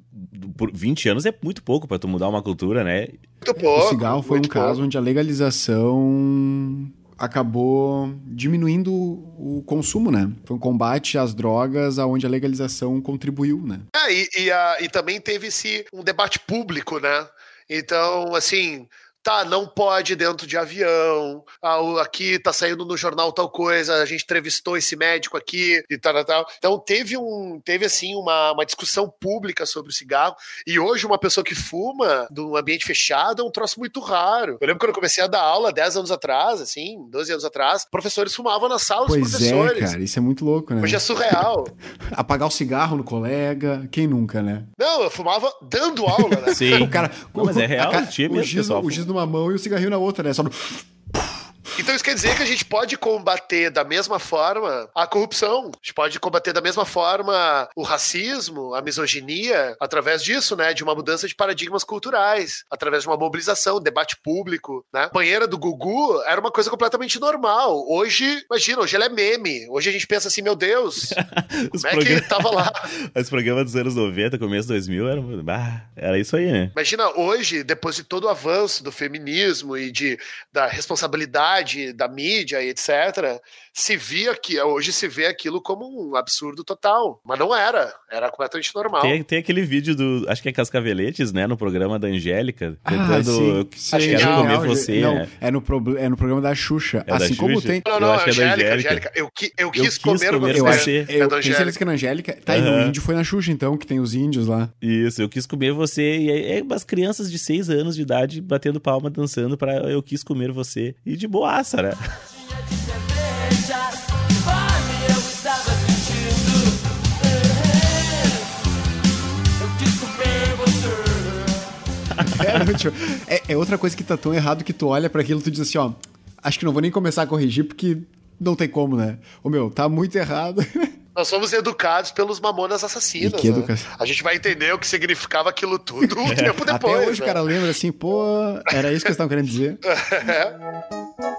por 20 anos é muito pouco pra tu mudar uma cultura, né? Muito pouco, o cigarro foi um muito caso pouco. onde a legalização acabou diminuindo o consumo, né? Foi um combate às drogas aonde a legalização contribuiu, né? É, e, e, a- e também teve-se um debate público, né? Então, assim, tá, não pode dentro de avião, o- aqui tá saindo no jornal tal coisa, a gente entrevistou esse médico aqui e tal, tal, tal. Então teve um, teve assim uma, uma discussão pública sobre o cigarro e hoje uma pessoa que fuma num ambiente fechado é um troço muito raro. Eu lembro quando eu comecei a dar aula 10 anos atrás, assim, 12 anos atrás, professores fumavam na sala dos Pois é, professores. cara, isso é muito louco, né? Hoje é surreal. Apagar o cigarro no colega, quem nunca, né? Não, eu fumava dando aula, né? Sim. O cara, Não, mas é real, a o giz, pessoal. o giz numa mão e o cigarrinho na outra, né? Só no... Então isso quer dizer que a gente pode combater da mesma forma a corrupção, a gente pode combater da mesma forma o racismo, a misoginia, através disso, né? De uma mudança de paradigmas culturais, através de uma mobilização, debate público, né? Banheira do Gugu era uma coisa completamente normal. Hoje, imagina, hoje ela é meme. Hoje a gente pensa assim, meu Deus, Os como é que tava lá? Os programas dos anos 90, começo 2000, era, era isso aí, né? Imagina hoje, depois de todo o avanço do feminismo e de, da responsabilidade da mídia etc., se via que hoje se vê aquilo como um absurdo total. Mas não era, era completamente normal. Tem, tem aquele vídeo do, acho que é Cascaveletes, né? No programa da Angélica, Ah, tentando, sim, quero sim, genial. comer você, não, né? é, no proble- é no programa da Xuxa. É da assim como Xuxa? tem. Não, Eu não, acho que é da Angélica, Angélica. Angélica. Eu, qui- eu Eu quis quis comer comer você. Eu acho, você. É eu da tenho Angélica. certeza que é na Angélica. Tá, e Aham. no índio foi na Xuxa, então, que tem os índios lá. Isso, eu quis comer você. E aí, é umas crianças de 6 anos de idade batendo palma, dançando pra Eu Quis Comer Você. E de boaça, né? É, não, tipo, é, é outra coisa que tá tão errado que tu olha pra aquilo e tu diz assim, ó, acho que não vou nem começar a corrigir porque não tem como, né? Ô meu, tá muito errado. Nós fomos educados pelos mamonas assassinas. E que né? educação. A gente vai entender o que significava aquilo tudo um tempo depois. Até hoje né? o cara lembra assim, pô, era isso que eles estavam querendo dizer. Ficou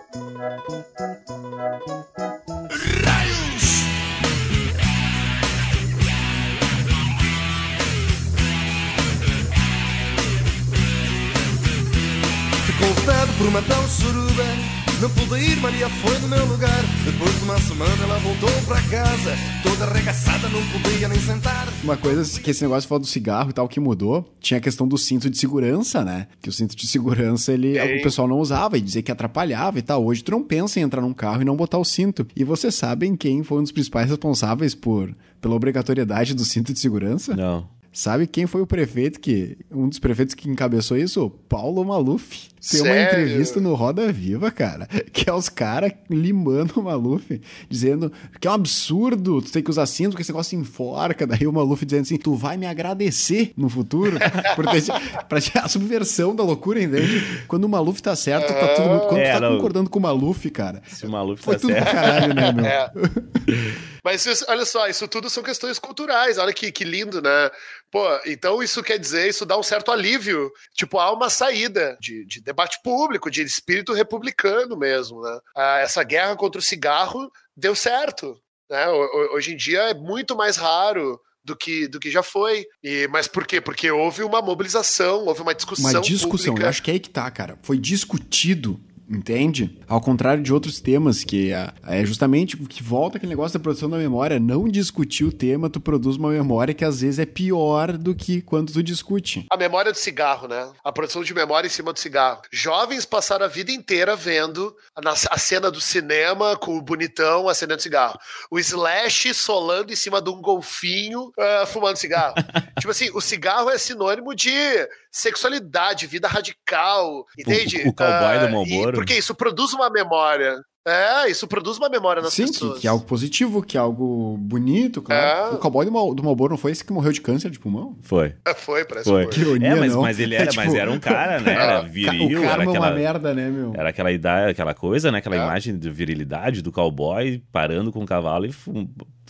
vedado por uma tal suruba Não pude ir, Maria foi no meu lugar Depois de uma semana ela voltou pra casa Toda arregaçada, não podia nem sentar Uma coisa que esse negócio falou do cigarro e tal que mudou, tinha a questão do cinto de segurança, né? Que o cinto de segurança, ele Sim. o pessoal não usava e dizia que atrapalhava e tal. Hoje tu não pensa em entrar num carro e não botar o cinto. E vocês sabem quem foi um dos principais responsáveis por pela obrigatoriedade do cinto de segurança? Não. Sabe quem foi o prefeito que. Um dos prefeitos que encabeçou isso? Paulo Maluf. Tem uma Sério? entrevista no Roda Viva, cara. Que é os caras limando o Maluf, dizendo que é um absurdo, tu tem que usar cinto, porque esse negócio enforca. Daí o Maluf dizendo assim: tu vai me agradecer no futuro. por ter, pra ter a subversão da loucura, entende? Quando o Maluf tá certo, tá tudo muito. Quando É, tu tá não. concordando com o Maluf, cara. Se o Maluf Foi tá tudo pra certo. caralho, né, meu? É. Mas isso- olha só, isso tudo são questões culturais. Olha que, que lindo, né? Pô, então isso quer dizer, isso dá um certo alívio. Tipo, há uma saída de, de debate público, de espírito republicano mesmo, né? Ah, essa guerra contra o cigarro deu certo. Né? Ho- ho- Hoje em dia é muito mais raro do que, do que já foi. E, mas por quê? Porque houve uma mobilização, houve uma discussão. Uma discussão, pública. eu acho que é aí que tá, cara. Foi discutido. Entende? Ao contrário de outros temas, que é, é justamente que volta aquele negócio da produção da memória. Não discutir o tema, tu produz uma memória que às vezes é pior do que quando tu discute. A memória do cigarro, né? A produção de memória em cima do cigarro. Jovens passaram a vida inteira vendo a, na- a cena do cinema com o bonitão acendendo cigarro. O Slash solando em cima de um golfinho ah, fumando cigarro. tipo assim, o cigarro é sinônimo de sexualidade, vida radical, entende? o cowboy Ah, do Marlboro. Porque isso produz uma memória. É, isso produz uma memória nas Sim, que, pessoas. que é algo positivo, que é algo bonito, claro. É. O cowboy do, Mal, do Malboro não foi esse que morreu de câncer de pulmão? Foi. Foi, parece Foi. que Que ironia, É, mas, não. mas ele É era, tipo- mas era um cara, né? Era viril, o era é uma aquela. merda, né, meu? Era aquela idade, aquela coisa, né? Aquela É. imagem de virilidade do cowboy parando com o cavalo e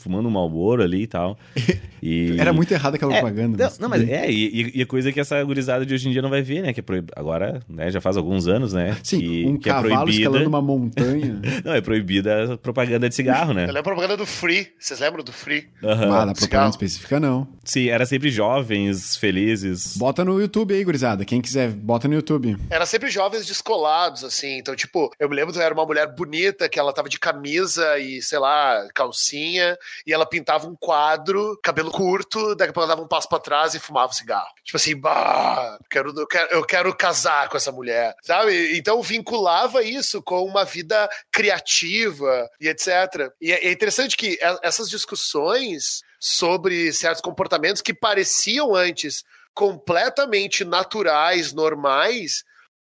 fumando um malboro ali e tal. E... Era muito errada aquela É, propaganda. Não, não, mas é, e, e- coisa que essa gurizada de hoje em dia não vai ver, né? Que é proib... Agora, né, já faz alguns anos, né? Sim, que, um que é cavalo proibida. escalando uma montanha. Não, é proibida a propaganda de cigarro, né? Eu lembro a propaganda do Free. Vocês lembram do Free? ah, Aham. na propaganda cigarro. específica, não. Sim, era sempre jovens, felizes. Bota no YouTube aí, gurizada. Quem quiser, bota no YouTube. Era sempre jovens descolados, assim. Então, tipo, eu me lembro que era uma mulher bonita, que ela tava de camisa e, sei lá, calcinha, e ela pintava um quadro, cabelo curto, daqui a pouco ela dava um passo pra trás e fumava um cigarro. Tipo assim, bah, quero, eu, quero, eu quero casar com essa mulher, sabe? Então vinculava isso com uma vida criativa e etc. E é é interessante que essas discussões sobre certos comportamentos que pareciam antes completamente naturais, normais,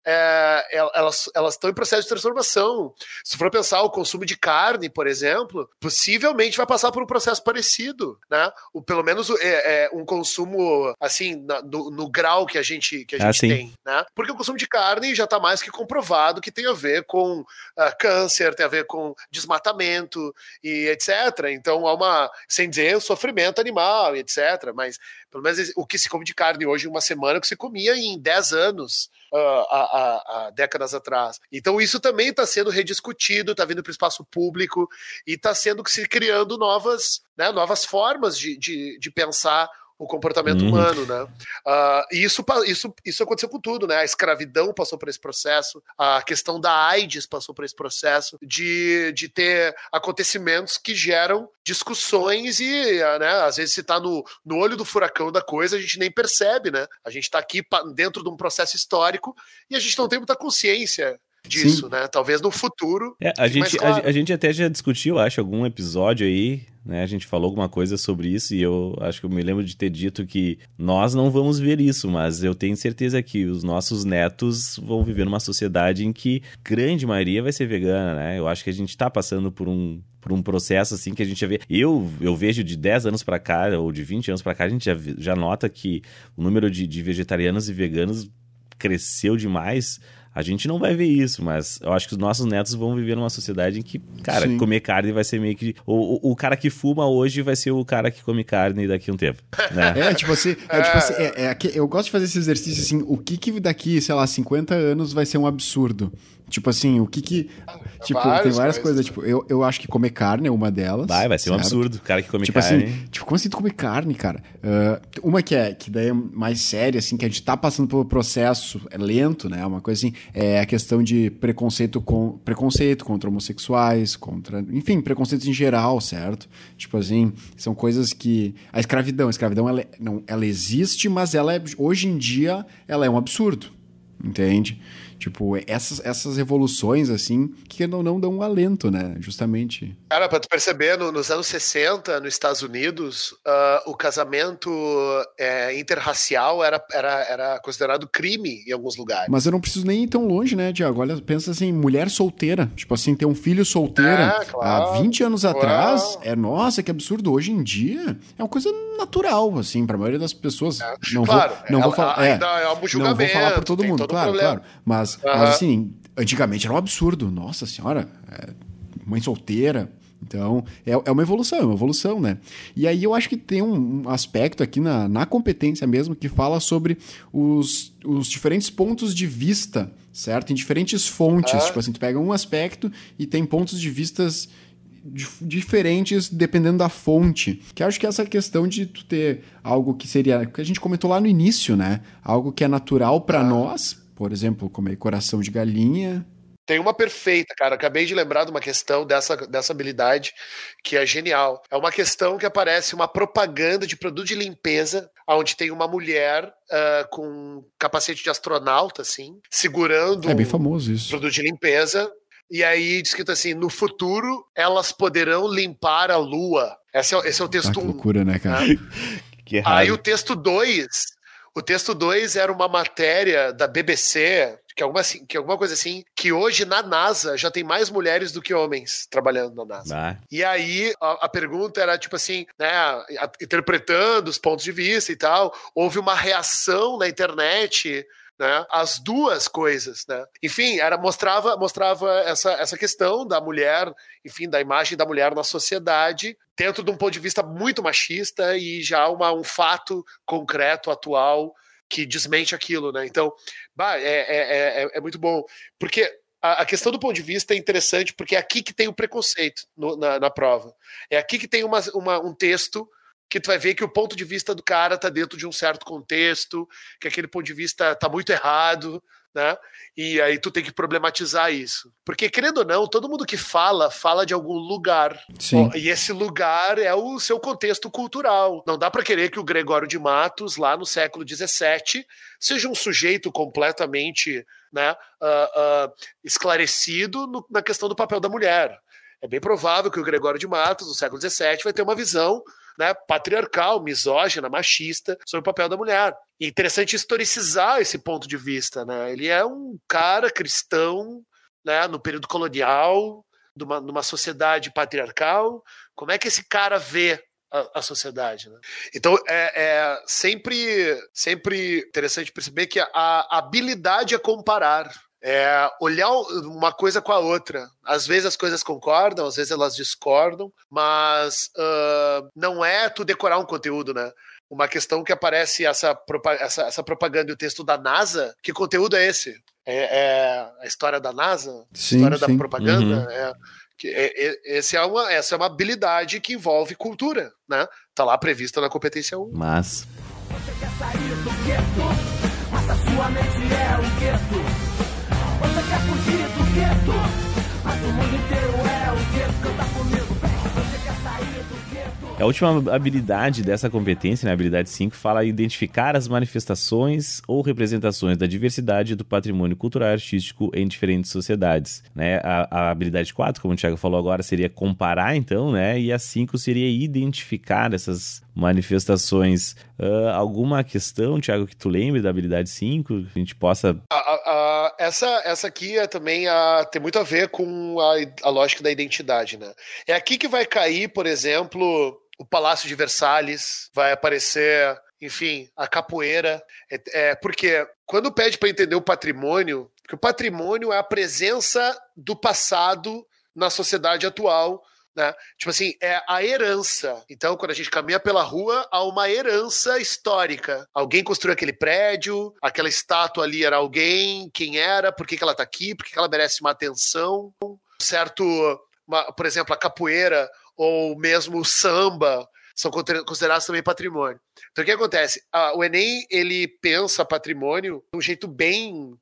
é, el- elas estão em processo de transformação. Se for pensar o consumo de carne, por exemplo, possivelmente vai passar por um processo parecido, né? O, pelo menos é, é, um consumo assim na- no, no grau que a gente que a Ah, gente sim. tem, né? Porque o consumo de carne já está mais que comprovado que tem a ver com ah, câncer, tem a ver com desmatamento e etc. Então há uma, sem dizer sofrimento animal e etc. Mas pelo menos o que se come de carne hoje em uma semana, o que se comia em 10 anos. Há, décadas atrás. Então, isso também está sendo rediscutido, está vindo para o espaço público e está sendo se criando novas, né, novas formas de, de, de pensar o comportamento Uhum. humano, né? Ah, e isso, isso, isso aconteceu com tudo, né? A escravidão passou por esse processo, a questão da AIDS passou por esse processo de, de ter acontecimentos que geram discussões e, ah, né, às vezes se tá no, no olho do furacão da coisa, a gente nem percebe, né? A gente tá aqui dentro de um processo histórico e a gente não tem muita consciência disso, Sim. né? Talvez no futuro. É, a, gente, a, claro. a gente até já discutiu, acho, algum episódio aí, né? A gente falou alguma coisa sobre isso e eu acho que eu me lembro de ter dito que nós não vamos ver isso, mas eu tenho certeza que os nossos netos vão viver numa sociedade em que grande maioria vai ser vegana, né? Eu acho que a gente tá passando por um por um processo assim que a gente já vê. Eu, eu vejo de 10 anos pra cá, ou de 20 anos pra cá, a gente já, já nota que o número de, de vegetarianos e veganos cresceu demais. A gente não vai ver isso, mas eu acho que os nossos netos vão viver numa sociedade em que, cara, Sim. comer carne vai ser meio que. O, o, o cara que fuma hoje vai ser o cara que come carne daqui a um tempo. Né? É, tipo assim, é, tipo assim é, é que- eu gosto de fazer esse exercício assim, o que que daqui, sei lá, 50 anos vai ser um absurdo? Tipo assim, o que que... Tipo, tem Várias várias coisas. coisas, tipo, eu, eu acho que comer carne é uma delas. Vai, vai ser um certo? absurdo. O cara que come Tipo carne. assim, tipo, como assim tu come carne, cara? Ah, uma que é, que daí é mais séria, assim, que a gente tá passando pelo processo, é lento, né? Uma coisa assim, é a questão de preconceito com preconceito contra homossexuais, contra, enfim, preconceitos em geral, certo? Tipo assim, são coisas que a escravidão, a escravidão ela, é- não, ela existe, mas ela é, hoje em dia ela é um absurdo. Entende? Tipo, essas, essas revoluções, assim, que não, não dão um alento, né? Justamente. Cara, pra tu perceber, no- nos anos 60, nos Estados Unidos, ah, o casamento é, interracial era, era, era considerado crime em alguns lugares. Mas eu não preciso nem ir tão longe, né, Diago? Olha, pensa assim, mulher solteira. Tipo assim, ter um filho solteira É, claro. há 20 anos Claro. atrás. É, nossa, que absurdo. Hoje em dia é uma coisa natural, assim, pra maioria das pessoas. Não claro, vou, não ela- vou falar. É, é um não vou falar por todo mundo, todo claro, problema. claro. Mas, Aham. mas assim, antigamente era um absurdo. Nossa senhora, é, mãe solteira. Então, é, é uma evolução, é uma evolução, né? E aí eu acho que tem um, aspecto aqui na, na competência mesmo que fala sobre os, os diferentes pontos de vista, certo? Em diferentes fontes. Ah. Tipo assim, tu pega um aspecto e tem pontos de vistas dif- diferentes dependendo da fonte. Que acho que essa questão de tu ter algo que seria, que a gente comentou lá no início, né? Algo que é natural para nós, por exemplo, comer coração de galinha. Tem uma perfeita, cara. Acabei de lembrar de uma questão dessa, dessa habilidade que é genial. É uma questão que aparece uma propaganda de produto de limpeza, onde tem uma mulher ah, com capacete de astronauta, assim, segurando É bem um famoso isso. produto de limpeza. E aí, escrito assim: no futuro, elas poderão limpar a lua. Esse é, o- esse é o Ah, texto que 1. loucura, né, cara? Que errado. Aí o texto 2, o texto 2 era uma matéria da BBC, que é alguma, assim- que é alguma coisa assim, que hoje na NASA já tem mais mulheres do que homens trabalhando na NASA. Ah, E aí a, a pergunta era tipo assim, né, a- interpretando os pontos de vista e tal, houve uma reação na internet, né, as duas coisas, né? Enfim, era mostrava mostrava essa, essa questão da mulher, enfim, da imagem da mulher na sociedade, dentro de um ponto de vista muito machista e já uma, um fato concreto atual que desmente aquilo, né? Então, bah, é, é, é, é muito bom, porque a, questão do ponto de vista é interessante porque é aqui que tem o preconceito no- na, na prova. É aqui que tem uma, uma- um texto que tu vai ver que o ponto de vista do cara tá dentro de um certo contexto, que aquele ponto de vista tá muito errado, né? E aí tu tem que problematizar isso. Porque, querendo ou não, todo mundo que fala, fala de algum lugar. Sim. E esse lugar é o seu contexto cultural. Não dá para querer que o Gregório de Matos, lá no século XVII, seja um sujeito completamente né, ah, ah, esclarecido no- na questão do papel da mulher. É bem provável que o Gregório de Matos, no século XVII, vai ter uma visão né, patriarcal, misógina, machista sobre o papel da mulher. E é interessante historicizar esse ponto de vista, né? Ele é um cara cristão, né, no período colonial, numa, numa sociedade patriarcal. Como é que esse cara vê a, a sociedade, né? Então é, é sempre, sempre interessante perceber que a, a habilidade é comparar. É olhar uma coisa com a outra. Às vezes as coisas concordam, às vezes elas discordam, mas uh, não é tu decorar um conteúdo, né? Uma questão que aparece essa, essa, essa propaganda e o texto da NASA, que conteúdo é esse? É, é a história da NASA? Sim, história sim. da propaganda? É, que é- é- esse é uma, essa é uma habilidade que envolve cultura, né? Tá lá prevista na competência 1. Mas. Você quer sair do gueto, mas a sua mente é um gueto. A última habilidade dessa competência, né, a habilidade 5, fala identificar as manifestações ou representações da diversidade do patrimônio cultural e artístico em diferentes sociedades. Né? A, a habilidade 4, como o Thiago falou agora, seria comparar, então, né? E a 5 seria identificar essas manifestações. Ah, alguma questão, Thiago, que tu lembre da habilidade 5? Que a gente possa. A- a- a- essa, essa aqui é também tem muito a ver com a, a lógica da identidade, né? É aqui que vai cair, por exemplo, o Palácio de Versalhes, vai aparecer, enfim, a capoeira. É, é, porque quando pede para entender o patrimônio, que o patrimônio é a presença do passado na sociedade atual. Né? Tipo assim, é a herança. Então, quando a gente caminha pela rua, há uma herança histórica. Alguém construiu aquele prédio, aquela estátua ali era alguém, quem era, por que, que ela tá aqui, por que, que ela merece uma atenção. Certo, uma- por exemplo, a capoeira ou mesmo o samba são considerados também patrimônio. Então, o que acontece? O Enem, ele pensa patrimônio de um jeito bem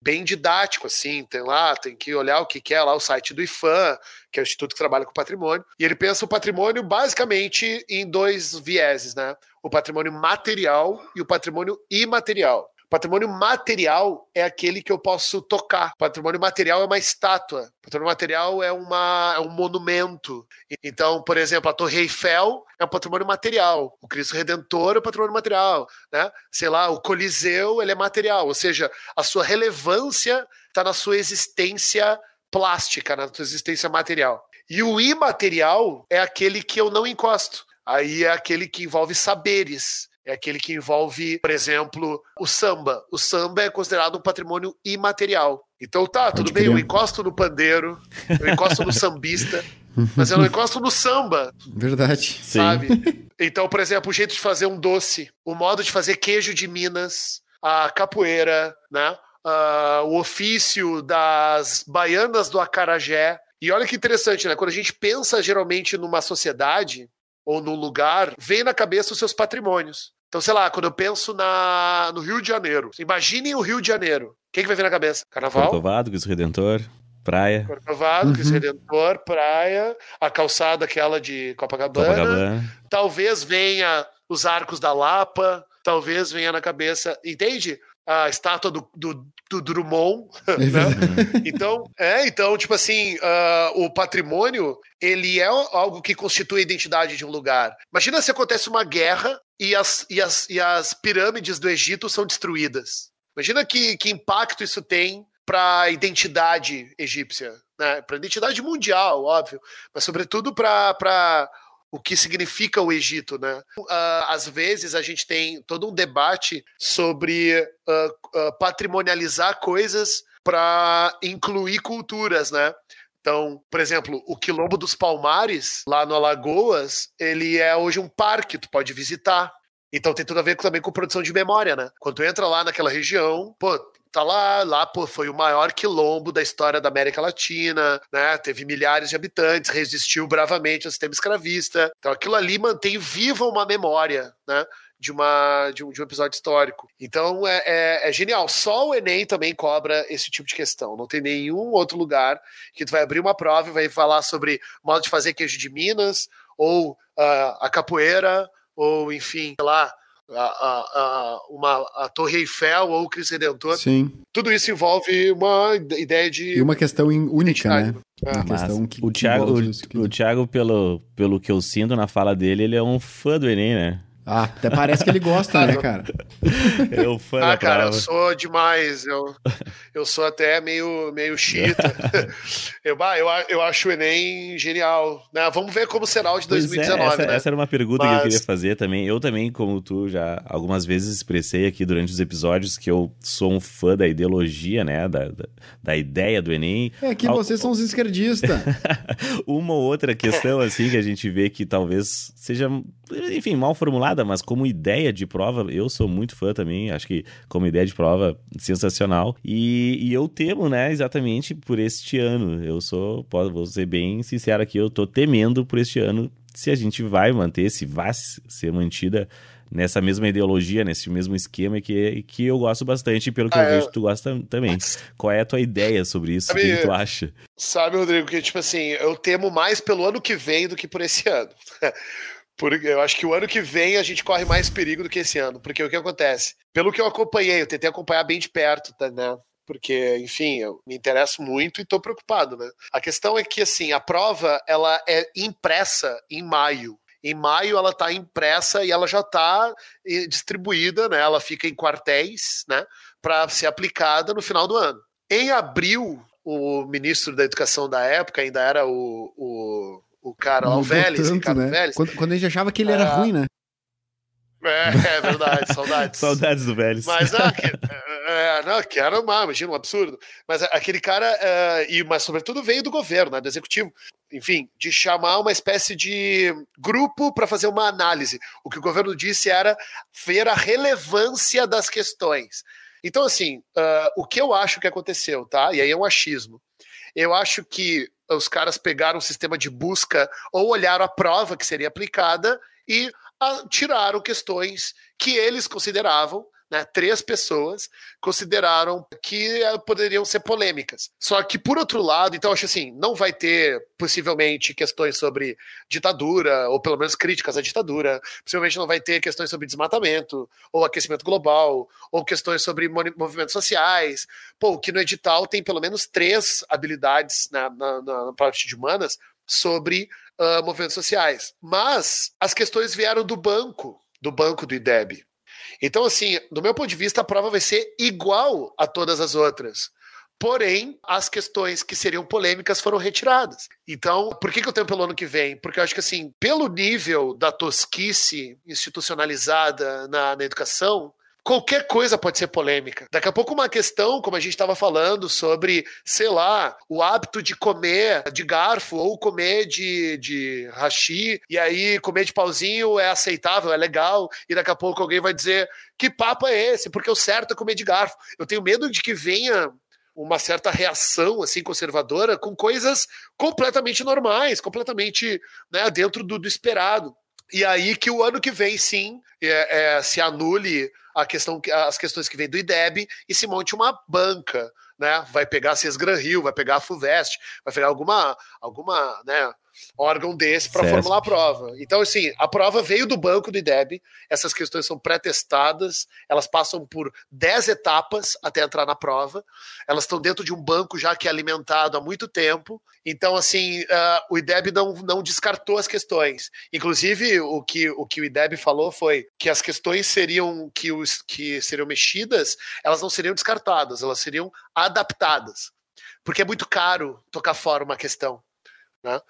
bem didático, assim, tem lá, tem que olhar o que é lá o site do IFAM, que é o Instituto que trabalha com patrimônio, e ele pensa o patrimônio basicamente em dois vieses, né? O patrimônio material e o patrimônio imaterial. Patrimônio material é aquele que eu posso tocar. Patrimônio material é uma estátua. Patrimônio material é, uma, é um monumento. Então, por exemplo, a Torre Eiffel é um patrimônio material. O Cristo Redentor é um patrimônio material. Né? Sei lá, o Coliseu ele é material. Ou seja, a sua relevância está na sua existência plástica, na sua existência material. E o imaterial é aquele que eu não encosto. Aí é aquele que envolve saberes. É aquele que envolve, por exemplo, o samba. O samba é considerado um patrimônio imaterial. Então tá, tudo bem, eu encosto no pandeiro, eu encosto no sambista, mas eu não encosto no samba Verdade. Sim. sabe? Então, por exemplo, o jeito de fazer um doce, o modo de fazer queijo de Minas, a capoeira, né? Ah, o ofício das baianas do acarajé. E olha que interessante, né? Quando a gente pensa geralmente numa sociedade ou num lugar, vem na cabeça os seus patrimônios. Então, sei lá, quando eu penso na, no Rio de Janeiro, imaginem o Rio de Janeiro. O que, que vai vir na cabeça? Carnaval? Corcovado, Cristo Redentor, praia, Corcovado, Cristo Redentor, praia, a calçada aquela de Copacabana. Copacabana. Talvez venha os arcos da Lapa, talvez venha na cabeça, entende? A estátua do, do, do Drummond. Né? Então, é, então, tipo assim, ah, o patrimônio, ele é algo que constitui a identidade de um lugar. Imagina se acontece uma guerra e as, e as, e as pirâmides do Egito são destruídas. Imagina que, que impacto isso tem para a identidade egípcia, né? para a identidade mundial, óbvio, mas sobretudo para o que significa o Egito, né? Ah, às vezes a gente tem todo um debate sobre ah, ah, patrimonializar coisas para incluir culturas, né? Então, por exemplo, o Quilombo dos Palmares, lá no Alagoas, ele é hoje um parque, tu pode visitar. Então tem tudo a ver também com produção de memória, né? Quando entra lá naquela região, pô, tá lá, lá, pô, foi o maior quilombo da história da América Latina, né? Teve milhares de habitantes, resistiu bravamente ao sistema escravista. Então aquilo ali mantém viva uma memória, né? De, uma, de, um, de um episódio histórico. Então é, é, é genial. Só o Enem também cobra esse tipo de questão. Não tem nenhum outro lugar que tu vai abrir uma prova e vai falar sobre modo de fazer queijo de Minas, ou ah, a capoeira, ou enfim, sei lá, a, a, a, uma, a Torre Eiffel ou o Cristo Redentor. Sim. Tudo isso envolve uma ideia de. E uma questão única, né? É. Uma Mas questão que, o que Thiago, envolve o, que- o Thiago pelo, pelo que eu sinto na fala dele, ele é um fã do Enem, né? Ah, até parece que ele gosta, né, cara? Um fã Ah, da cara, eu sou demais. Eu, eu sou até meio, meio chita. eu, bah, eu, eu acho o Enem genial. Né? Vamos ver como será o de Pois é, 2019, essa, né? essa era uma pergunta que eu Mas- queria fazer também. Eu também, como tu, já algumas vezes expressei aqui durante os episódios que eu sou um fã da ideologia, né? Da, da, da ideia do Enem. É que Al- vocês são os esquerdistas. uma ou outra questão, assim, que a gente vê que talvez seja, enfim, mal formulada, mas como ideia de prova, eu sou muito fã também. Acho que como ideia de prova, sensacional. E, e eu temo, né, exatamente por este ano. Eu sou, posso, vou ser bem sincero aqui, eu tô temendo por este ano se a gente vai manter, se vai ser mantida nessa mesma ideologia, nesse mesmo esquema que, que eu gosto bastante, e pelo que Ah, eu é. vejo, tu gosta também. Qual é a tua ideia sobre isso? O que, tu acha? Sabe, Rodrigo, que tipo assim, eu temo mais pelo ano que vem do que por esse ano. Porque eu acho que o ano que vem a gente corre mais perigo do que esse ano. Porque o que acontece? Pelo que eu acompanhei, eu tentei acompanhar bem de perto, tá, né? Porque, enfim, eu me interesso muito e tô preocupado, né? A questão é que, assim, a prova, ela é impressa em maio. Em maio ela tá impressa e ela já tá eh, distribuída, né? Ela fica em quartéis, né? Para ser aplicada no final do ano. Em abril, o ministro da Educação da época ainda era o, o, o cara lá, o Vélez, tanto, Ricardo né? Vélez. Quando, quando a gente achava que ele era Ah. ruim, né? É, é verdade, saudades. Saudades do Vélez. Mas não, que, é, não, que era uma, imagina, um absurdo. Mas aquele cara, é, e, mas sobretudo veio do governo, né, do executivo, enfim, de chamar uma espécie de grupo para fazer uma análise. O que o governo disse era ver a relevância das questões. Então, assim, ah, o que eu acho que aconteceu, tá? E aí é um achismo. Eu acho que os caras pegaram um sistema de busca ou olharam a prova que seria aplicada e tiraram questões que eles consideravam, né, três pessoas consideraram que eh, poderiam ser polêmicas. Só que, por outro lado, então, acho assim, não vai ter, possivelmente, questões sobre ditadura, ou pelo menos críticas à ditadura, possivelmente não vai ter questões sobre desmatamento, ou aquecimento global, ou questões sobre movimentos sociais. Pô, que no edital tem pelo menos três habilidades na, na, na, parte de humanas sobre ah, movimentos sociais. Mas as questões vieram do banco, do banco do IDEB. Então, assim, do meu ponto de vista, a prova vai ser igual a todas as outras. Porém, as questões que seriam polêmicas foram retiradas. Então, por que, que eu tenho pelo ano que vem? Porque eu acho que, assim, pelo nível da tosquice institucionalizada na, na educação, qualquer coisa pode ser polêmica. Daqui a pouco uma questão, como a gente estava falando, sobre, sei lá, o hábito de comer de garfo ou comer de, de e aí comer de pauzinho é aceitável, é legal, e daqui a pouco alguém vai dizer que papo é esse? Porque o certo é comer de garfo. Eu tenho medo de que venha uma certa reação assim conservadora com coisas completamente normais, completamente né, dentro do, do esperado. E aí que o ano que vem, sim, é, é, se anule a questão, as questões que vêm do IDEB e se monte uma banca, né? Vai pegar a Cesgran Rio, vai pegar a FUVEST, vai pegar alguma, alguma né, órgão desse para formular a prova. Então, assim, a prova veio do banco do IDEB, essas questões são pré-testadas, elas passam por 10 etapas até entrar na prova, elas estão dentro de um banco já que é alimentado há muito tempo, então, assim, ah, o IDEB não, não descartou as questões. Inclusive, o que o, que o IDEB falou foi que as questões seriam que, os, que seriam mexidas, elas não seriam descartadas, elas seriam adaptadas. Porque é muito caro tocar fora uma questão. Né?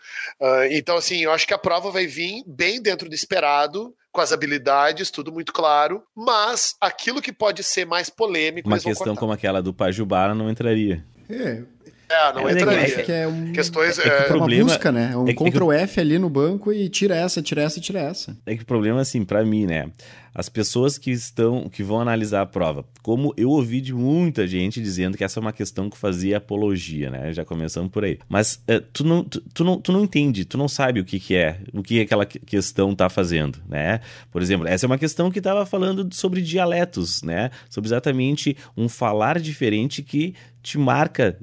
Ah, então, assim, eu acho que a prova vai vir bem dentro do esperado, com as habilidades, tudo muito claro, mas aquilo que pode ser mais polêmico, Uma questão como aquela do Pajubara não entraria. É, É, não É, entraria. acho que é um... Questões. É que é, É uma problema- busca, né? É um é é que- Ctrl F ali no banco e tira essa, tira essa, tira essa. É que o problema, assim, pra mim, né? As pessoas que estão, que vão analisar a prova, como eu ouvi de muita gente dizendo que essa é uma questão que fazia apologia, né? Já começamos por aí. Mas eh, tu, não, tu, tu não, tu não entende, tu não sabe o que, que é, o que aquela que- questão tá fazendo, né? Por exemplo, essa é uma questão que estava falando sobre dialetos, né? Sobre exatamente um falar diferente que te marca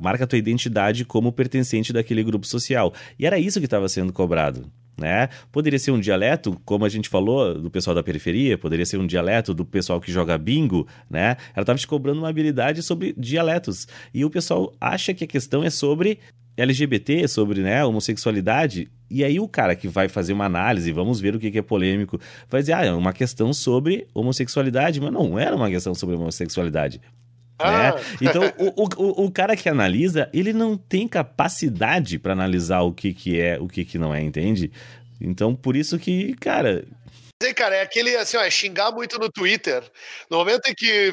marca a tua identidade como pertencente daquele grupo social. E era isso que estava sendo cobrado. né? Poderia ser um dialeto, como a gente falou, do pessoal da periferia, poderia ser um dialeto do pessoal que joga bingo, né? Ela estava te cobrando uma habilidade sobre dialetos. E o pessoal acha que a questão é sobre LGBT, sobre né, homossexualidade. E aí o cara que vai fazer uma análise, vamos ver o que, que é polêmico, vai dizer, ah, é uma questão sobre homossexualidade, mas não era uma questão sobre homossexualidade. Ah. Né? Então, o, o, o cara que analisa, ele não tem capacidade para analisar o que, que é, o que, que não é, entende? Então, por isso que, cara, Sim, cara, é aquele assim, ó, é xingar muito no Twitter. No momento em que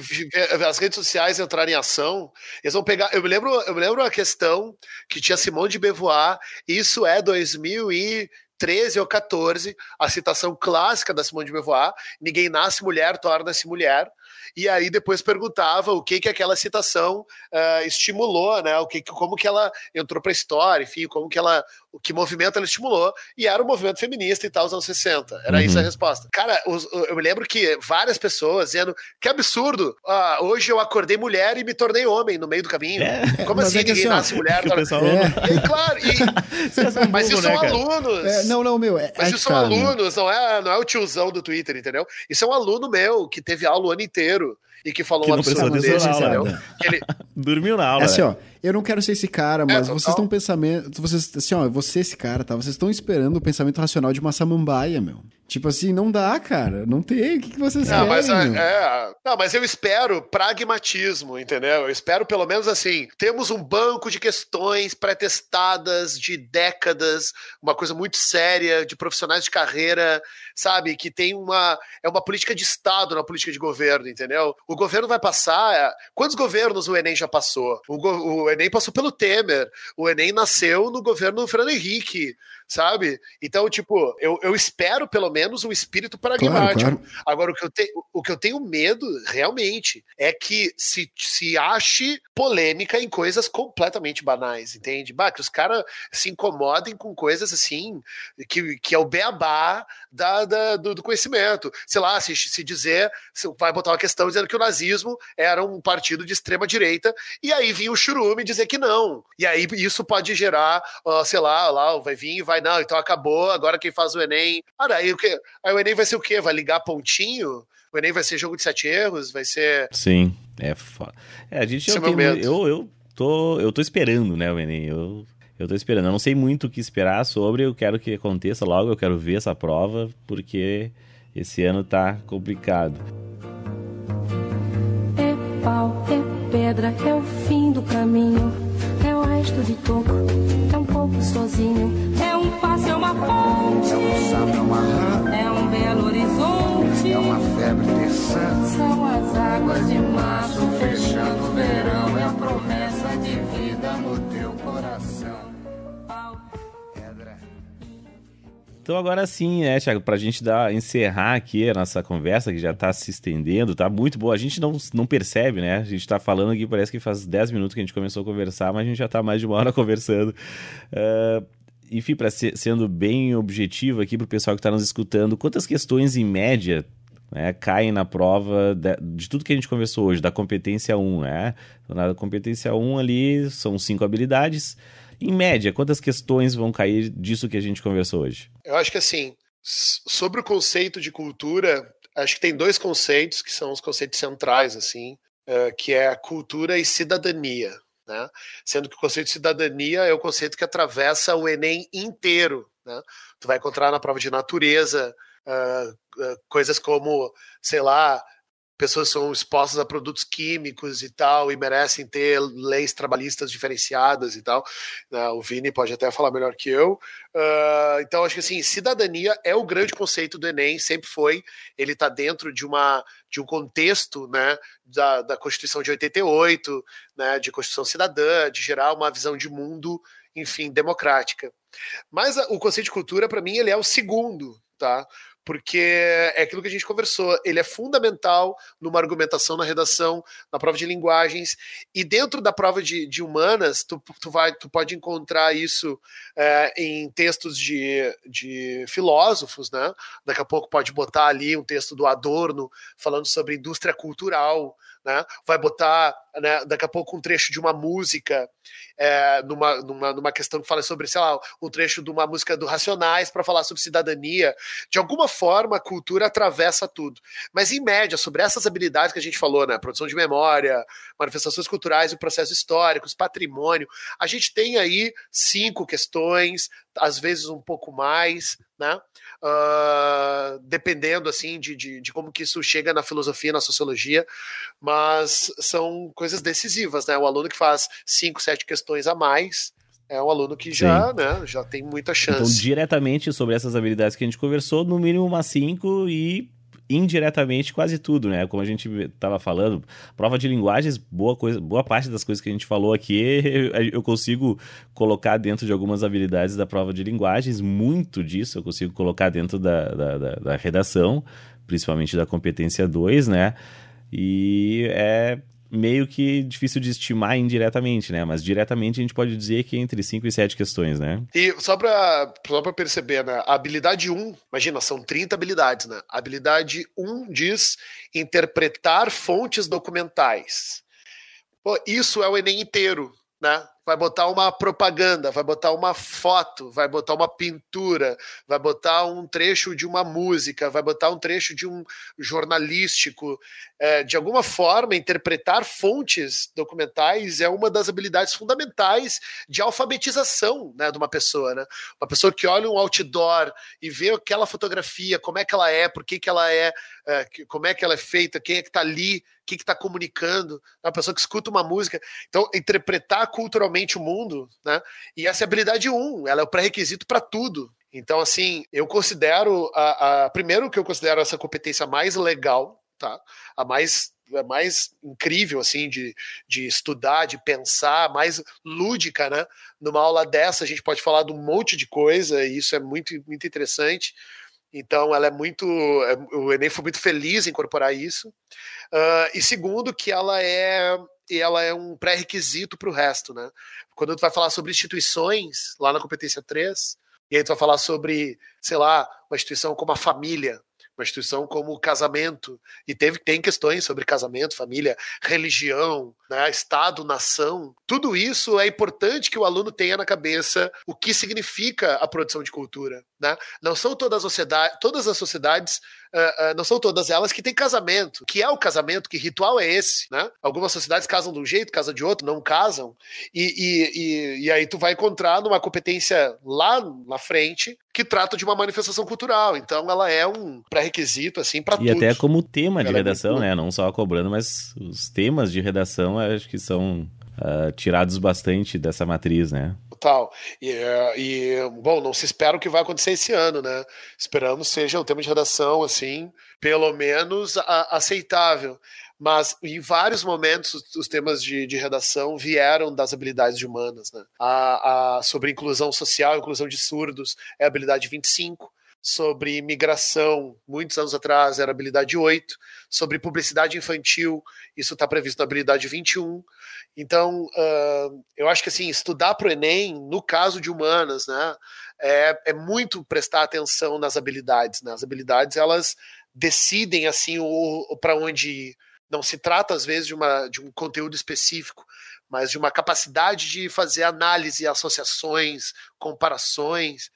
as redes sociais entrarem em ação, eles vão pegar. Eu me lembro, eu me lembro uma questão que tinha Simone de Beauvoir, isso é 2013 ou 14, a citação clássica da Simone de Beauvoir: ninguém nasce mulher, torna-se mulher. E aí depois perguntava o que que aquela citação uh, estimulou, né? O que, como que ela entrou para a história, enfim, como que ela, o que movimento ela estimulou. E era um movimento feminista e tal, os anos 60. Era uhum. isso a resposta. Cara, os, eu me lembro que várias pessoas dizendo que absurdo. Ah, hoje eu acordei mulher e me tornei homem no meio do caminho. É, como assim é ninguém assim, nasce mulher? Torna... Pessoal... É. E, claro, e... mas isso né, são alunos. É, não, não, meu. É, mas isso são alunos, não é, não é o tiozão do Twitter, entendeu? Isso é um aluno meu que teve aula o ano inteiro e que falou que um absurdo desse, entendeu? Ele... Dormiu na aula. É assim, ó, eu não quero ser esse cara, mas é, vocês estão pensamento, vocês assim, ó, você esse cara, tá? Vocês estão esperando o pensamento racional de uma samambaia, meu. Tipo assim, não dá, cara. Não tem. O que, que vocês não, querem? Mas, é, não, mas eu espero pragmatismo, entendeu? Eu espero pelo menos assim. Temos um banco de questões pré-testadas de décadas, uma coisa muito séria, de profissionais de carreira, sabe? Que tem uma. É uma política de Estado na política de governo, entendeu? O governo vai passar. É, quantos governos o Enem já passou? O, o Enem passou pelo Temer. O Enem nasceu no governo do Fernando Henrique sabe? Então, tipo, eu, eu espero pelo menos um espírito pragmático. Claro, claro. Agora, o que, eu te, o que eu tenho medo, realmente, é que se, se ache polêmica em coisas completamente banais, entende? Bah, que os caras se incomodem com coisas assim, que, que é o beabá da, da do, do, conhecimento. Sei lá, se, se dizer, se vai botar uma questão dizendo que o nazismo era um partido de extrema direita, e aí vinha o churume dizer que não. E aí isso pode gerar, uh, sei lá, lá vai vir e vai, não, então acabou, agora quem faz o Enem. Ah, aí, o que, aí o Enem vai ser o quê? Vai ligar pontinho? O Enem vai ser jogo de sete erros? Vai ser. Sim, é foda. É, a gente. eu, é tenho, eu, eu, tô, eu tô esperando, né, o Enem. Eu eu tô esperando. Eu não sei muito o que esperar sobre, eu quero que aconteça logo, eu quero ver essa prova, porque esse ano tá complicado. É pau, é pedra, é o fim do caminho, é o resto de toco, é um pouco sozinho, é um passo, é uma ponte, é um sapo, é uma rã, é um belo horizonte, é uma febre terçã, são as águas de março fechando o verão, é a promessa Então agora sim, né, Thiago, pra gente dar, encerrar aqui a nossa conversa, que já tá se estendendo, tá muito boa. A gente não, não percebe, né? A gente tá falando aqui, parece que faz 10 minutos que a gente começou a conversar, mas a gente já tá mais de uma hora conversando. Uh, enfim, para ser, sendo bem objetivo aqui pro pessoal que tá nos escutando, quantas questões em média né, caem na prova de, de, tudo que a gente conversou hoje, da competência 1, né? Na competência 1 ali são cinco habilidades. Em média, quantas questões vão cair disso que a gente conversou hoje? Eu acho que assim, sobre o conceito de cultura, acho que tem dois conceitos que são os conceitos centrais, assim, uh, que é cultura e cidadania. Né? Sendo que o conceito de cidadania é o conceito que atravessa o Enem inteiro. Né? Tu vai encontrar na prova de natureza uh, uh, coisas como, sei lá, pessoas são expostas a produtos químicos e tal, e merecem ter leis trabalhistas diferenciadas e tal. Né? O Vini pode até falar melhor que eu. Uh, então, acho que assim, cidadania é o grande conceito do Enem, sempre foi. Ele está dentro de, uma, de um contexto né, da, da Constituição de 88, né, de Constituição Cidadã, de gerar uma visão de mundo, enfim, democrática. Mas a, o conceito de cultura, para mim, ele é o segundo, tá? Porque é aquilo que a gente conversou, ele é fundamental numa argumentação na redação, na prova de linguagens, e dentro da prova de, de humanas, tu, tu, vai, tu pode encontrar isso é, em textos de, de filósofos, né? Daqui a pouco pode botar ali um texto do Adorno falando sobre indústria cultural, né? Vai botar né, daqui a pouco um trecho de uma música é, numa, numa, numa questão que fala sobre, sei lá, um trecho de uma música do Racionais para falar sobre cidadania. De alguma forma, a cultura atravessa tudo. Mas, em média, sobre essas habilidades que a gente falou, né? Produção de memória, manifestações culturais e processos históricos, patrimônio, a gente tem aí cinco questões, às vezes um pouco mais, né? Uh, dependendo assim de, de, de, como que isso chega na filosofia, na sociologia, mas são coisas decisivas, né? O aluno que faz cinco, sete questões a mais é um aluno que já, né, já tem muita chance. Então, diretamente sobre essas habilidades que a gente conversou, no mínimo umas cinco e indiretamente quase tudo, né? Como a gente estava falando, prova de linguagens, boa coisa, boa parte das coisas que a gente falou aqui, eu consigo colocar dentro de algumas habilidades da prova de linguagens, muito disso eu consigo colocar dentro da, da, da, da redação, principalmente da competência 2, né? E é meio que difícil de estimar indiretamente, né? Mas diretamente a gente pode dizer que é entre 5 e 7 questões, né? E só para só pra perceber, né? A habilidade 1, um, imagina, são 30 habilidades, né? A habilidade 1 um diz interpretar fontes documentais. Pô, isso é o Enem inteiro, né? Vai botar uma propaganda, vai botar uma foto, vai botar uma pintura, vai botar um trecho de uma música, vai botar um trecho de um jornalístico. É, de alguma forma, interpretar fontes documentais é uma das habilidades fundamentais de alfabetização né, de uma pessoa. Né? Uma pessoa que olha um outdoor e vê aquela fotografia, como é que ela é, por que, que ela é, é como é que ela é feita, quem é que está ali, o que está comunicando, uma pessoa que escuta uma música. Então, interpretar culturalmente o mundo, né? E essa é a habilidade 1, um, ela é o pré-requisito para tudo. Então, assim, eu considero a, a, primeiro que eu considero essa competência mais legal, tá? A mais a mais incrível assim de, de estudar, de pensar, mais lúdica, né? Numa aula dessa a gente pode falar de um monte de coisa e isso é muito muito interessante. Então, ela é muito. É, o Enem foi muito feliz em incorporar isso. Uh, e segundo, que ela é e ela é um pré-requisito para o resto, né? Quando tu vai falar sobre instituições, lá na competência 3, e aí tu vai falar sobre, sei lá, uma instituição como a família, uma instituição como o casamento, e teve, tem questões sobre casamento, família, religião, né, Estado, nação. Tudo isso é importante que o aluno tenha na cabeça o que significa a produção de cultura. Né? Não são todas as sociedades, todas as sociedades Uh, uh, não são todas elas que têm casamento. Que é o casamento? Que ritual é esse? Né? Algumas sociedades casam de um jeito, casam de outro, não casam. E, e, e, e, aí tu vai encontrar numa competência lá na frente que trata de uma manifestação cultural. Então ela é um pré-requisito assim para tudo. E até como tema de ela redação, é né? Não só cobrando, mas os temas de redação acho que são uh, tirados bastante dessa matriz, né? E, e, bom, não se espera o que vai acontecer esse ano, né? Esperamos seja um tema de redação, assim, pelo menos a, aceitável. Mas em vários momentos os temas de, de redação vieram das habilidades humanas, né? A, a, sobre inclusão social, inclusão de surdos, é habilidade 25 sobre imigração, muitos anos atrás era habilidade 8, sobre publicidade infantil, isso está previsto na habilidade 21. Então, uh, eu acho que assim, estudar para o Enem, no caso de humanas, né, é, é muito prestar atenção nas habilidades. Né? As habilidades, elas decidem assim o, o para onde ir. Não se trata, às vezes, de, uma, de um conteúdo específico, mas de uma capacidade de fazer análise, associações, comparações.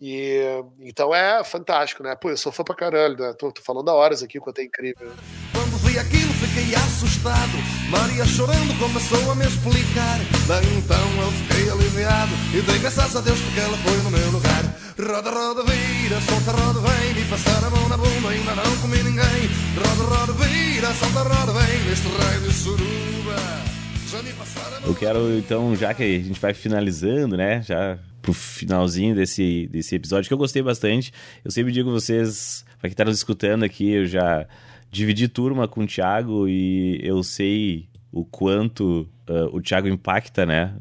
E então é fantástico, né? Pô, eu sou fã pra caralho, né? Tô, tô falando há horas aqui, quanto é incrível. Quando vi aquilo, fiquei assustado. Maria chorando começou a me explicar. Daí então eu fiquei aliviado. E dei graças a Deus porque ela foi no meu lugar. Roda, roda, vira, solta, roda, vem. Me passar a mão na bunda, ainda não comi ninguém. Roda, roda, vira, solta, roda, vem. Neste raio de suruba. Eu quero, então, já que a gente vai finalizando, né? Já pro finalzinho desse, desse episódio, que eu gostei bastante. Eu sempre digo vocês, para quem tá nos escutando aqui, eu já dividi turma com o Thiago e eu sei o quanto uh, o Thiago impacta, né,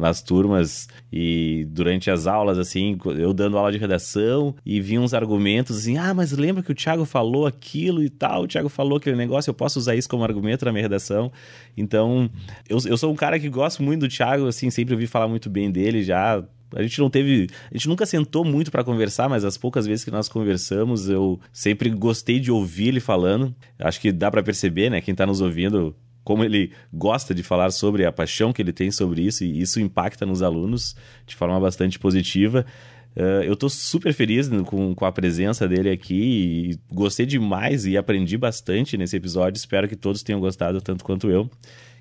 nas turmas e durante as aulas, assim, eu dando aula de redação e vi uns argumentos assim, ah, mas lembra que o Thiago falou aquilo e tal, o Thiago falou aquele negócio, eu posso usar isso como argumento na minha redação. Então, eu, eu sou um cara que gosto muito do Thiago, assim, sempre ouvi falar muito bem dele já, a gente não teve. A gente nunca sentou muito para conversar, mas as poucas vezes que nós conversamos, eu sempre gostei de ouvir ele falando. Acho que dá para perceber, né? Quem tá nos ouvindo como ele gosta de falar sobre a paixão que ele tem sobre isso, e isso impacta nos alunos de forma bastante positiva. Uh, eu tô super feliz com, com a presença dele aqui e gostei demais e aprendi bastante nesse episódio. Espero que todos tenham gostado tanto quanto eu.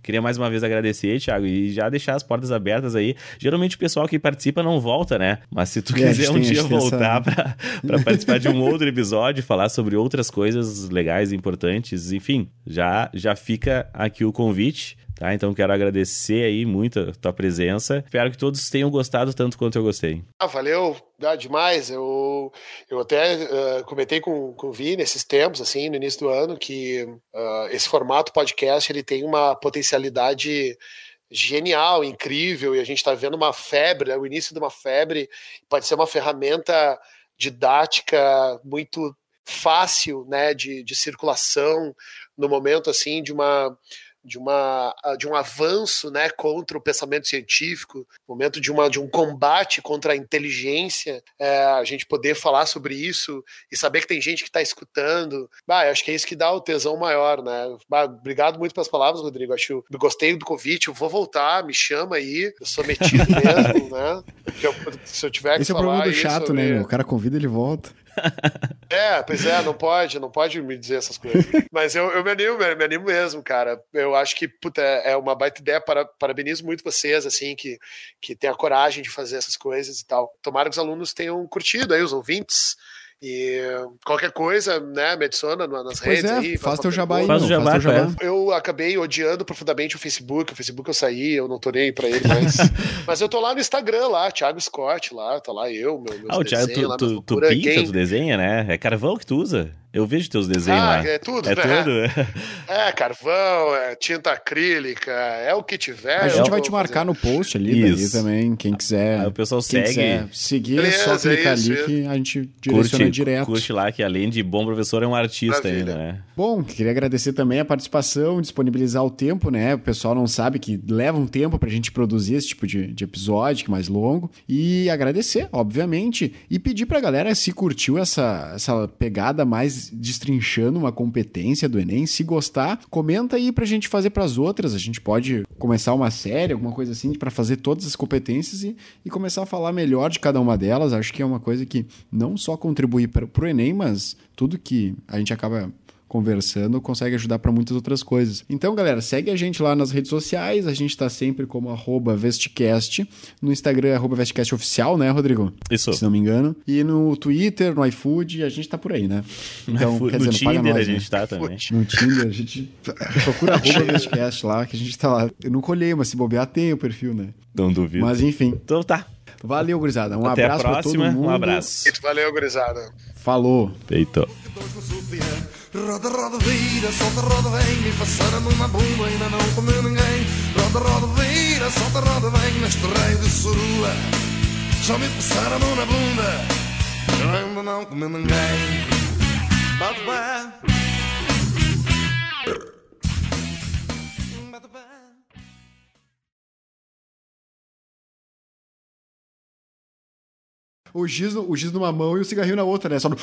Queria mais uma vez agradecer, Thiago, e já deixar as portas abertas aí. Geralmente o pessoal que participa não volta, né? Mas se tu É, quiser um dia voltar essa- pra participar de um outro episódio, falar sobre outras coisas legais e importantes, enfim, já, já fica aqui o convite. Tá, então quero agradecer aí muito a tua presença. Espero que todos tenham gostado tanto quanto eu gostei. Ah, valeu ah, demais. Eu, eu até eh, comentei com, com o Vini esses tempos, assim, no início do ano, que ah, esse formato podcast ele tem uma potencialidade genial, incrível, e a gente está vendo uma febre, né, o início de uma febre, pode ser uma ferramenta didática muito fácil, né, de, de circulação no momento assim de uma de uma de um avanço né contra o pensamento científico momento de uma de um combate contra a inteligência é, a gente poder falar sobre isso e saber que tem gente que está escutando. Bah, eu acho que é isso que dá o tesão maior né? Bah, obrigado muito pelas palavras Rodrigo. Acho gostei do convite eu vou voltar me chama aí. Eu sou metido mesmo né? Eu- se eu tiver que Esse é o problema do chato, sobre- né? O cara convida, ele volta. é, pois é, não pode, não pode me dizer essas coisas. Mas eu, eu me animo, me animo mesmo, cara. Eu acho que, puta, é uma baita ideia. Para, parabenizo muito vocês, assim, que, que têm a coragem de fazer essas coisas e tal. Tomara que os alunos tenham curtido aí, os ouvintes. E qualquer coisa, né, me adiciona na- nas Pois redes é, aí. faz uma teu jabá aí. Faz o jabá, teu qual é? Eu acabei odiando profundamente o Facebook. O Facebook eu saí, eu não tô nem aí pra ele, mas. mas eu tô lá no Instagram, lá, Thiago Scott, lá, tá lá eu, meu, meus Ah, o Thiago, desenhos lá, tu, tu, tu pinta, Quem- tu desenha, né? É carvão que tu usa? Eu vejo teus desenhos Ah, lá. é tudo, É né? tudo? É, carvão, é tinta acrílica, é o que tiver. A gente vai te marcar fazer. no post ali, Isso. também, quem quiser. Aí o pessoal quem segue. quiser seguir, é só Beleza, clicar isso, ali isso. que a gente direciona Curte, direto. curte lá, que além de bom professor, é um artista Maravilha. ainda, né? Bom, queria agradecer também a participação, disponibilizar o tempo, né? O pessoal não sabe que leva um tempo pra gente produzir esse tipo de, de episódio, que é mais longo. E agradecer, obviamente, e pedir pra galera se curtiu essa, essa pegada mais destrinchando uma competência do Enem. Se gostar, comenta aí pra gente fazer pras outras. A gente pode começar uma série, alguma coisa assim, pra fazer todas as competências e, e começar a falar melhor de cada uma delas. Acho que é uma coisa que não só contribui pra, pro Enem, mas tudo que a gente acaba conversando consegue ajudar para muitas outras coisas. Então, galera, segue a gente lá nas redes sociais. A gente tá sempre como arroba Vestcast. No Instagram, é arroba Vestcast Oficial, né, Rodrigo? Isso. Se não me engano. E no Twitter, no iFood, a gente tá por aí, né? Então, no quer dizer, no não paga Tinder nós, a né? gente tá também. No Tinder, a gente procura arroba Vestcast lá, que a gente tá lá. Eu não colhei, mas se bobear, tem o perfil, né? Não duvido. Mas enfim. Então tá. Valeu, gurizada. Um Até a abraço pra todo próxima. mundo. Um abraço. Valeu, gurizada. Falou. Feito. Roda, roda, vira, solta, roda, vem. Me passaram numa bunda, ainda não comeu ninguém. Roda, roda, vira, solta, roda, vem. Neste rei de surula Já me passaram na bunda ainda não comi ninguém. Bate pé. O giz, o giz numa mão e o cigarrinho na outra, né? Só no...